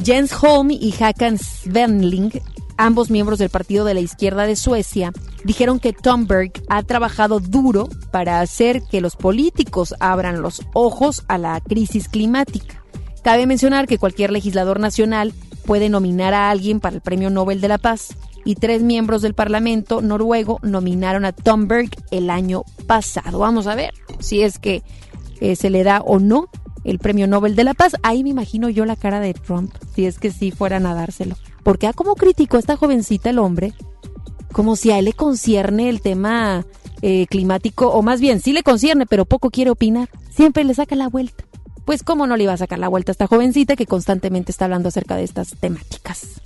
Jens Holm y Hakan Svenling ambos miembros del Partido de la Izquierda de Suecia, dijeron que Thunberg ha trabajado duro para hacer que los políticos abran los ojos a la crisis climática. Cabe mencionar que cualquier legislador nacional puede nominar a alguien para el Premio Nobel de la Paz y tres miembros del Parlamento noruego nominaron a Thunberg el año pasado. Vamos a ver si es que eh, se le da o no el Premio Nobel de la Paz. Ahí me imagino yo la cara de Trump, si es que sí fueran a dárselo. Porque a como criticó a esta jovencita el hombre, como si a él le concierne el tema eh, climático, o más bien, sí le concierne, pero poco quiere opinar. Siempre le saca la vuelta. Pues cómo no le iba a sacar la vuelta a esta jovencita que constantemente está hablando acerca de estas temáticas.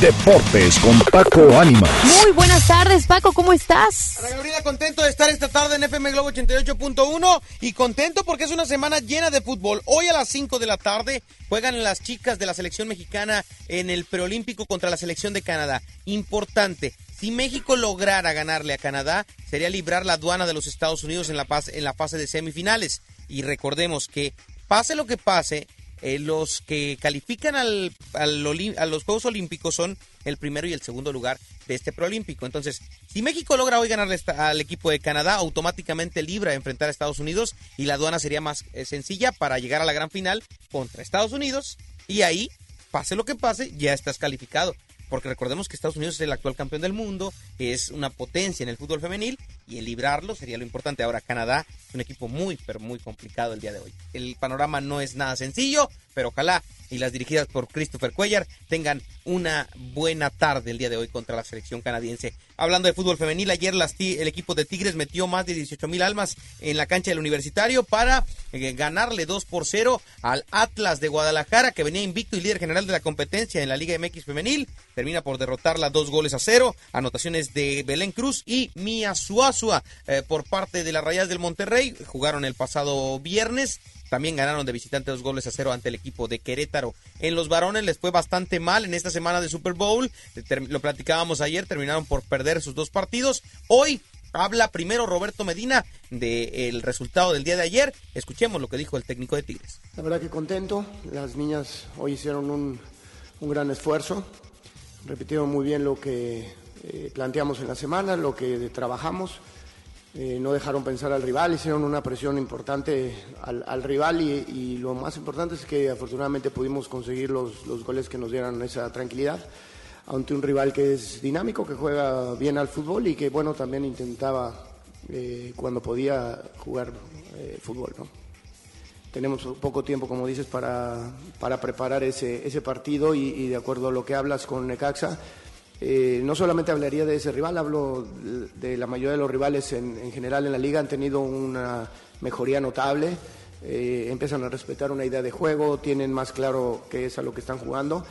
Deportes con Paco Ánimas. Muy buenas tardes, Paco, ¿cómo estás? Ana Gabriela, contento de estar esta tarde en FM Globo 88.1 y contento porque es una semana llena de fútbol. Hoy a las 5 de la tarde juegan las chicas de la selección mexicana en el preolímpico contra la selección de Canadá. Importante, si México lograra ganarle a Canadá, sería librar la aduana de los Estados Unidos en la, en la fase de semifinales. Y recordemos que pase lo que pase, eh, los que califican al, a los Juegos Olímpicos son el primero y el segundo lugar de este preolímpico. Entonces, si México logra hoy ganarle al equipo de Canadá, automáticamente libra de enfrentar a Estados Unidos y la aduana sería más eh, sencilla para llegar a la gran final contra Estados Unidos y ahí, pase lo que pase, ya estás calificado porque recordemos que Estados Unidos es el actual campeón del mundo, es una potencia en el fútbol femenil y el librarlo sería lo importante. Ahora Canadá es un equipo muy, pero muy complicado el día de hoy. El panorama no es nada sencillo, pero ojalá y las dirigidas por Christopher Cuellar tengan una buena tarde el día de hoy contra la selección canadiense. Hablando de fútbol femenil, ayer el equipo de Tigres metió más de 18 mil almas en la cancha del universitario para eh, ganarle 2 por 0 al Atlas de Guadalajara, que venía invicto y líder general de la competencia en la Liga MX femenil. Termina por derrotarla dos goles a cero. Anotaciones de Belén Cruz y Mía Suazo Eh, por parte de las Rayas del Monterrey. Jugaron el pasado viernes. También ganaron de visitante dos goles a cero ante el equipo de Querétaro. En los varones les fue bastante mal en esta semana de Super Bowl. Lo platicábamos ayer, terminaron por perder sus dos partidos. Hoy habla primero Roberto Medina del resultado del día de ayer. Escuchemos lo que dijo el técnico de Tigres. La verdad que contento. Las niñas hoy hicieron un, un gran esfuerzo. Repitieron muy bien lo que eh, planteamos en la semana, lo que trabajamos. Eh, no dejaron pensar al rival, hicieron una presión importante al, rival y, lo más importante es que afortunadamente pudimos conseguir los, los, goles que nos dieran esa tranquilidad ante un rival que es dinámico, que juega bien al fútbol y que bueno también intentaba eh, cuando podía jugar fútbol. ¿no? Tenemos poco tiempo, como dices, para, para preparar ese, ese partido y, y de acuerdo a lo que hablas con Necaxa, eh, no solamente hablaría de ese rival, hablo de la mayoría de los rivales en, general en la liga, han tenido una mejoría notable, eh, empiezan a respetar una idea de juego, tienen más claro qué es a lo que están jugando.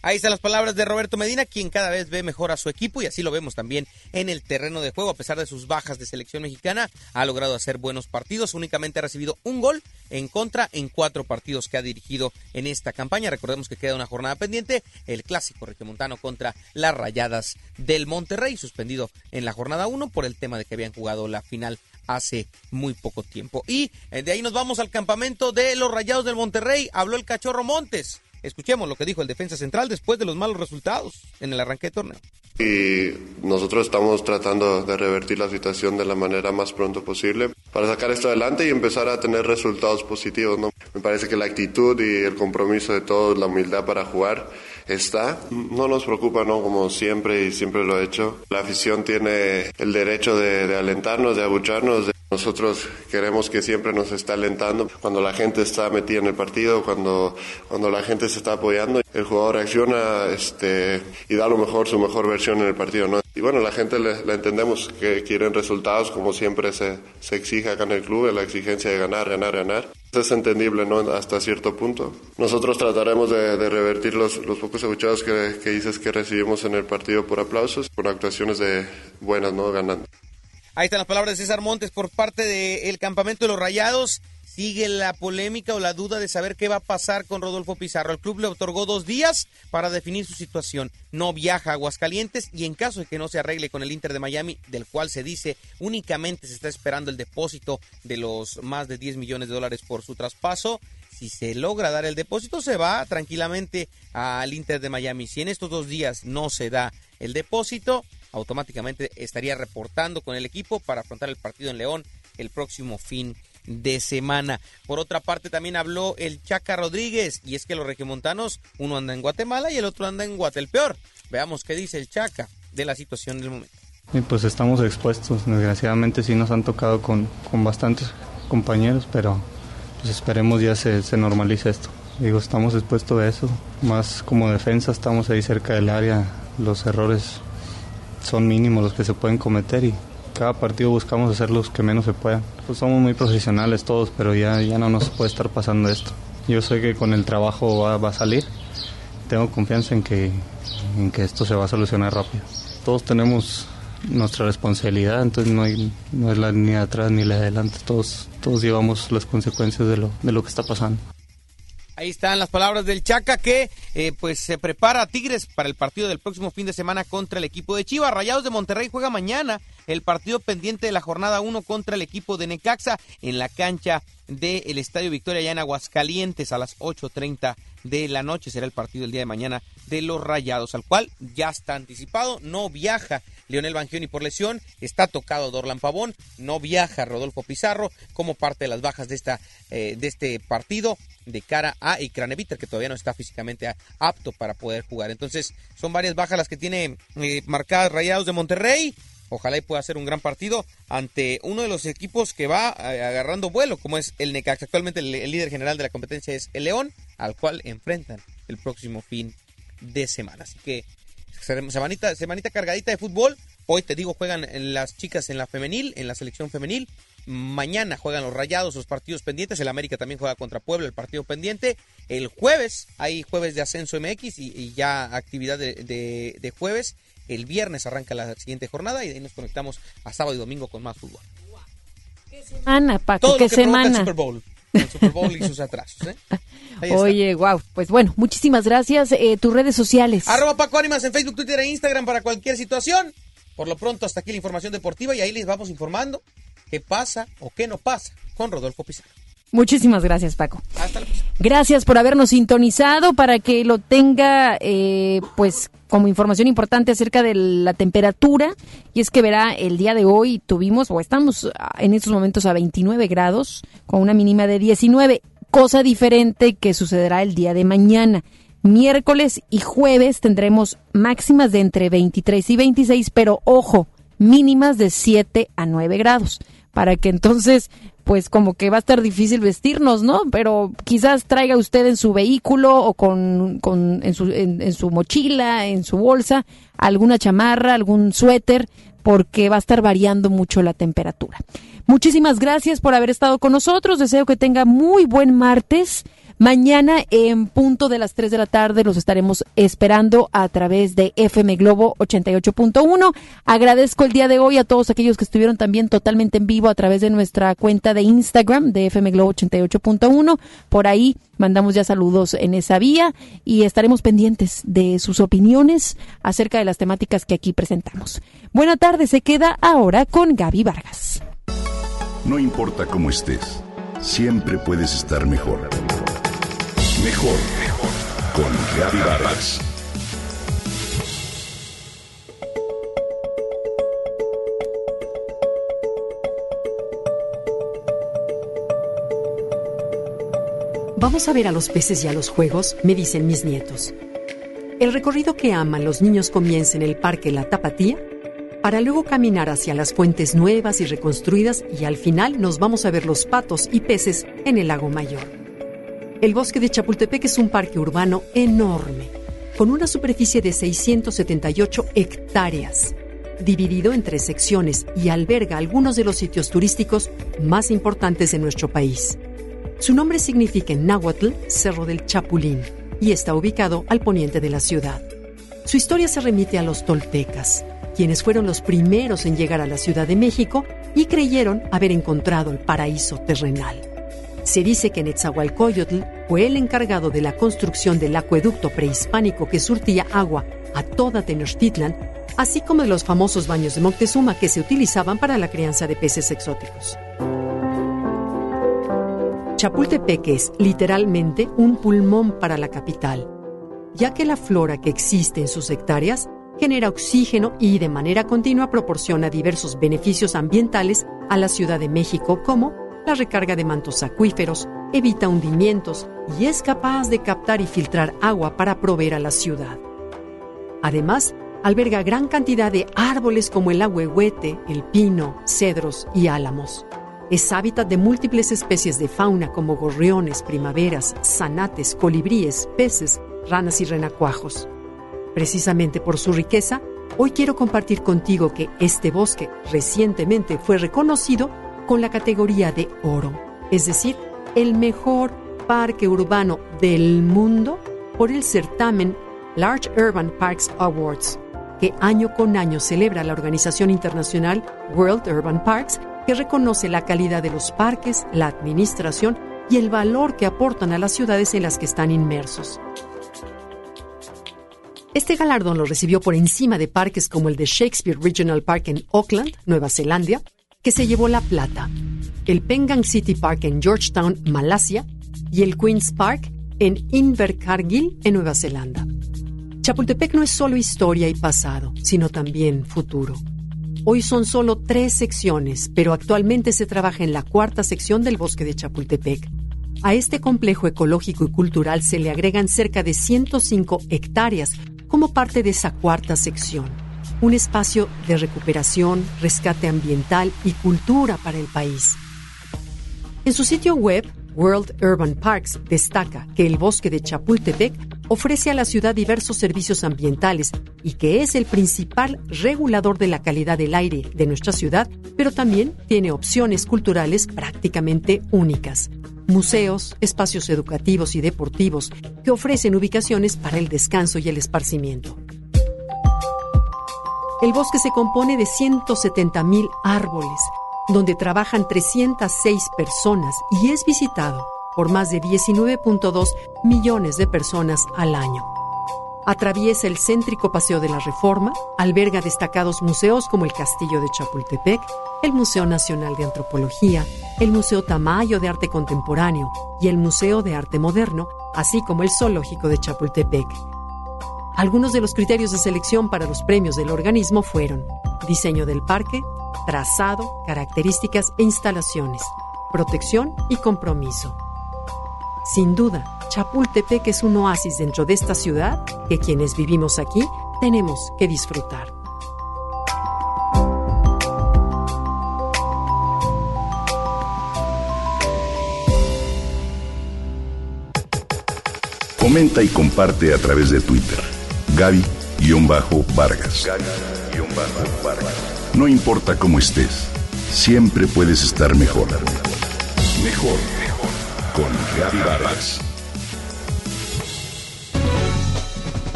Ahí están las palabras de Roberto Medina, quien cada vez ve mejor a su equipo y así lo vemos también en el terreno de juego. A pesar de sus bajas de selección mexicana, ha logrado hacer buenos partidos. Únicamente ha recibido un gol en contra en cuatro partidos que ha dirigido en esta campaña. Recordemos que queda una jornada pendiente, el clásico regiomontano contra las Rayadas del Monterrey, suspendido en la jornada 1 por el tema de que habían jugado la final hace muy poco tiempo. Y eh, de ahí nos vamos al campamento de los Rayados del Monterrey. Habló el cachorro Montes Escuchemos lo que dijo el defensa central después de los malos resultados en el arranque de torneo. Y nosotros estamos tratando de revertir la situación de la manera más pronto posible para sacar esto adelante y empezar a tener resultados positivos. ¿no? Me parece que la actitud y el compromiso de todos, la humildad para jugar está. No nos preocupa, ¿no? Como siempre y siempre lo he hecho. La afición tiene el derecho de, de alentarnos, de abucharnos. De nosotros queremos que siempre nos esté alentando cuando la gente está metida en el partido, cuando, cuando la gente se está apoyando, el jugador reacciona este, y da lo mejor, su mejor versión en el partido. ¿no? Y bueno, la gente la entendemos que quieren resultados, como siempre se, se exige acá en el club, la exigencia de ganar, ganar, ganar. Es entendible ¿no? hasta cierto punto. Nosotros trataremos de, revertir los, los pocos abucheos que, que dices que recibimos en el partido por aplausos, por actuaciones de buenas, ¿no? ganando. Ahí están las palabras de César Montes por parte del campamento de los Rayados. Sigue la polémica o la duda de saber qué va a pasar con Rodolfo Pizarro. El club le otorgó dos días para definir su situación. No viaja a Aguascalientes y en caso de que no se arregle con el Inter de Miami, del cual se dice únicamente se está esperando el depósito de los más de 10 millones de dólares por su traspaso, si se logra dar el depósito, se va tranquilamente al Inter de Miami. Si en estos dos días no se da el depósito, automáticamente estaría reportando con el equipo para afrontar el partido en León el próximo fin de semana. Por otra parte, también habló el Chaca Rodríguez, y es que los regiomontanos, uno anda en Guatemala y el otro anda en Guatelpeor. Veamos qué dice el Chaca de la situación del momento. pues estamos expuestos, desgraciadamente sí nos han tocado con, con bastantes compañeros, pero pues esperemos ya se, se normalice esto. Digo, estamos expuestos a eso, más como defensa estamos ahí cerca del área, los errores son mínimos los que se pueden cometer y cada partido buscamos hacer los que menos se puedan. Pues somos muy profesionales todos, pero ya, ya no nos puede estar pasando esto. Yo sé que con el trabajo va, va a salir. Tengo confianza en que, en que esto se va a solucionar rápido. Todos tenemos nuestra responsabilidad, entonces no, hay, no es la ni de atrás ni la de adelante, todos, todos llevamos las consecuencias de lo, de lo que está pasando. Ahí están las palabras del Chaca que eh, pues se prepara a Tigres para el partido del próximo fin de semana contra el equipo de Chivas. Rayados de Monterrey juega mañana el partido pendiente de la jornada 1 contra el equipo de Necaxa en la cancha del Estadio Victoria allá en Aguascalientes a las 8.30 de la noche. Será el partido el día de mañana de los Rayados, al cual ya está anticipado. No viaja Leonel Bangioni por lesión, está tocado Dorlan Pavón, no viaja Rodolfo Pizarro como parte de las bajas de, esta, eh, de este partido de cara a Ikraneviter, que todavía no está físicamente apto para poder jugar. Entonces, son varias bajas las que tiene eh, marcadas Rayados de Monterrey. Ojalá y pueda hacer un gran partido ante uno de los equipos que va eh, agarrando vuelo, como es el Necaxa. Actualmente el, líder general de la competencia es el León, al cual enfrentan el próximo fin de semana. Así que semanita, semanita cargadita de fútbol. Hoy te digo, juegan las chicas en la femenil, en la selección femenil. Mañana juegan los Rayados, los partidos pendientes. El América también juega contra Puebla, el partido pendiente. El jueves hay jueves de ascenso MX y, ya actividad de, jueves. El viernes arranca la siguiente jornada y de ahí nos conectamos a sábado y domingo con más fútbol. ¿Qué semana, Paco? Todo ¿Qué lo que semana? El Super Bowl. El Super Bowl y sus atrasos. ¿eh? (laughs) Oye, wow. Pues bueno, muchísimas gracias. Eh, tus redes sociales. Arroba Paco Ánimas en Facebook, Twitter e Instagram para cualquier situación. Por lo pronto, hasta aquí la información deportiva y ahí les vamos informando qué pasa o qué no pasa con Rodolfo Pizarro. Muchísimas gracias, Paco. Hasta la próxima. Gracias por habernos sintonizado para que lo tenga, eh, pues, como información importante acerca de la temperatura. Y es que verá, el día de hoy tuvimos, o estamos ah, en estos momentos a 29 grados, con una mínima de 19. Cosa diferente que sucederá el día de mañana. Miércoles y jueves tendremos máximas de entre 23 y 26, pero ojo, mínimas de 7 a 9 grados. Para que entonces pues como que va a estar difícil vestirnos, ¿no? Pero quizás traiga usted en su vehículo o con, con en, su, en, en su mochila, en su bolsa, alguna chamarra, algún suéter, porque va a estar variando mucho la temperatura. Muchísimas gracias por haber estado con nosotros. Deseo que tenga muy buen martes. Mañana en punto de las 3 de la tarde los estaremos esperando a través de FM Globo 88.1. Agradezco el día de hoy a todos aquellos que estuvieron también totalmente en vivo a través de nuestra cuenta de Instagram de FM Globo 88.1. Por ahí mandamos ya saludos en esa vía y estaremos pendientes de sus opiniones acerca de las temáticas que aquí presentamos. Buena tarde, se queda ahora con Gaby Vargas. No importa cómo estés, siempre puedes estar mejor. Mejor, mejor. Con Gaby. Vamos a ver a los peces y a los juegos, me dicen mis nietos. El recorrido que aman los niños comienza en el Parque La Tapatía, para luego caminar hacia las fuentes nuevas y reconstruidas y al final nos vamos a ver los patos y peces en el lago Mayor. El bosque de Chapultepec es un parque urbano enorme, con una superficie de 678 hectáreas, dividido en tres secciones y alberga algunos de los sitios turísticos más importantes de nuestro país. Su nombre significa en náhuatl Cerro del Chapulín y está ubicado al poniente de la ciudad. Su historia se remite a los toltecas, quienes fueron los primeros en llegar a la Ciudad de México y creyeron haber encontrado el paraíso terrenal. Se dice que Netzahualcoyotl fue el encargado de la construcción del acueducto prehispánico que surtía agua a toda Tenochtitlan, así como de los famosos baños de Moctezuma que se utilizaban para la crianza de peces exóticos. Chapultepec es literalmente un pulmón para la capital, ya que la flora que existe en sus hectáreas genera oxígeno y de manera continua proporciona diversos beneficios ambientales a la Ciudad de México como la recarga de mantos acuíferos, evita hundimientos y es capaz de captar y filtrar agua para proveer a la ciudad. Además, alberga gran cantidad de árboles como el ahuehuete, el pino, cedros y álamos. Es hábitat de múltiples especies de fauna como gorriones, primaveras, zanates, colibríes, peces, ranas y renacuajos. Precisamente por su riqueza, hoy quiero compartir contigo que este bosque recientemente fue reconocido con la categoría de oro, es decir, el mejor parque urbano del mundo por el certamen Large Urban Parks Awards, que año con año celebra la organización internacional World Urban Parks, que reconoce la calidad de los parques, la administración y el valor que aportan a las ciudades en las que están inmersos. Este galardón lo recibió por encima de parques como el de Shakespeare Regional Park en Auckland, Nueva Zelanda, que se llevó la plata, el Pengang City Park en Georgetown, Malasia, y el Queen's Park en Invercargill, en Nueva Zelanda. Chapultepec no es solo historia y pasado, sino también futuro. Hoy son solo tres secciones, pero actualmente se trabaja en la cuarta sección del bosque de Chapultepec. A este complejo ecológico y cultural se le agregan cerca de 105 hectáreas como parte de esa cuarta sección, un espacio de recuperación, rescate ambiental y cultura para el país. En su sitio web, World Urban Parks destaca que el bosque de Chapultepec ofrece a la ciudad diversos servicios ambientales y que es el principal regulador de la calidad del aire de nuestra ciudad, pero también tiene opciones culturales prácticamente únicas. Museos, espacios educativos y deportivos que ofrecen ubicaciones para el descanso y el esparcimiento. El bosque se compone de 170 mil árboles, donde trabajan 306 personas y es visitado por más de 19.2 millones de personas al año. Atraviesa el céntrico Paseo de la Reforma, alberga destacados museos como el Castillo de Chapultepec, el Museo Nacional de Antropología, el Museo Tamayo de Arte Contemporáneo y el Museo de Arte Moderno, así como el Zoológico de Chapultepec. Algunos de los criterios de selección para los premios del organismo fueron diseño del parque, trazado, características e instalaciones, protección y compromiso. Sin duda, Chapultepec es un oasis dentro de esta ciudad que quienes vivimos aquí tenemos que disfrutar. Comenta y comparte a través de Twitter. Gaby-Vargas. Gaby-Vargas. No importa cómo estés, siempre puedes estar mejor. Mejor, mejor. Con Gaby Vargas.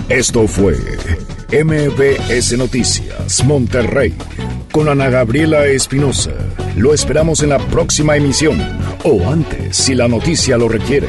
Esto fue MBS Noticias Monterrey con Ana Gabriela Espinosa. Lo esperamos en la próxima emisión o antes si la noticia lo requiere.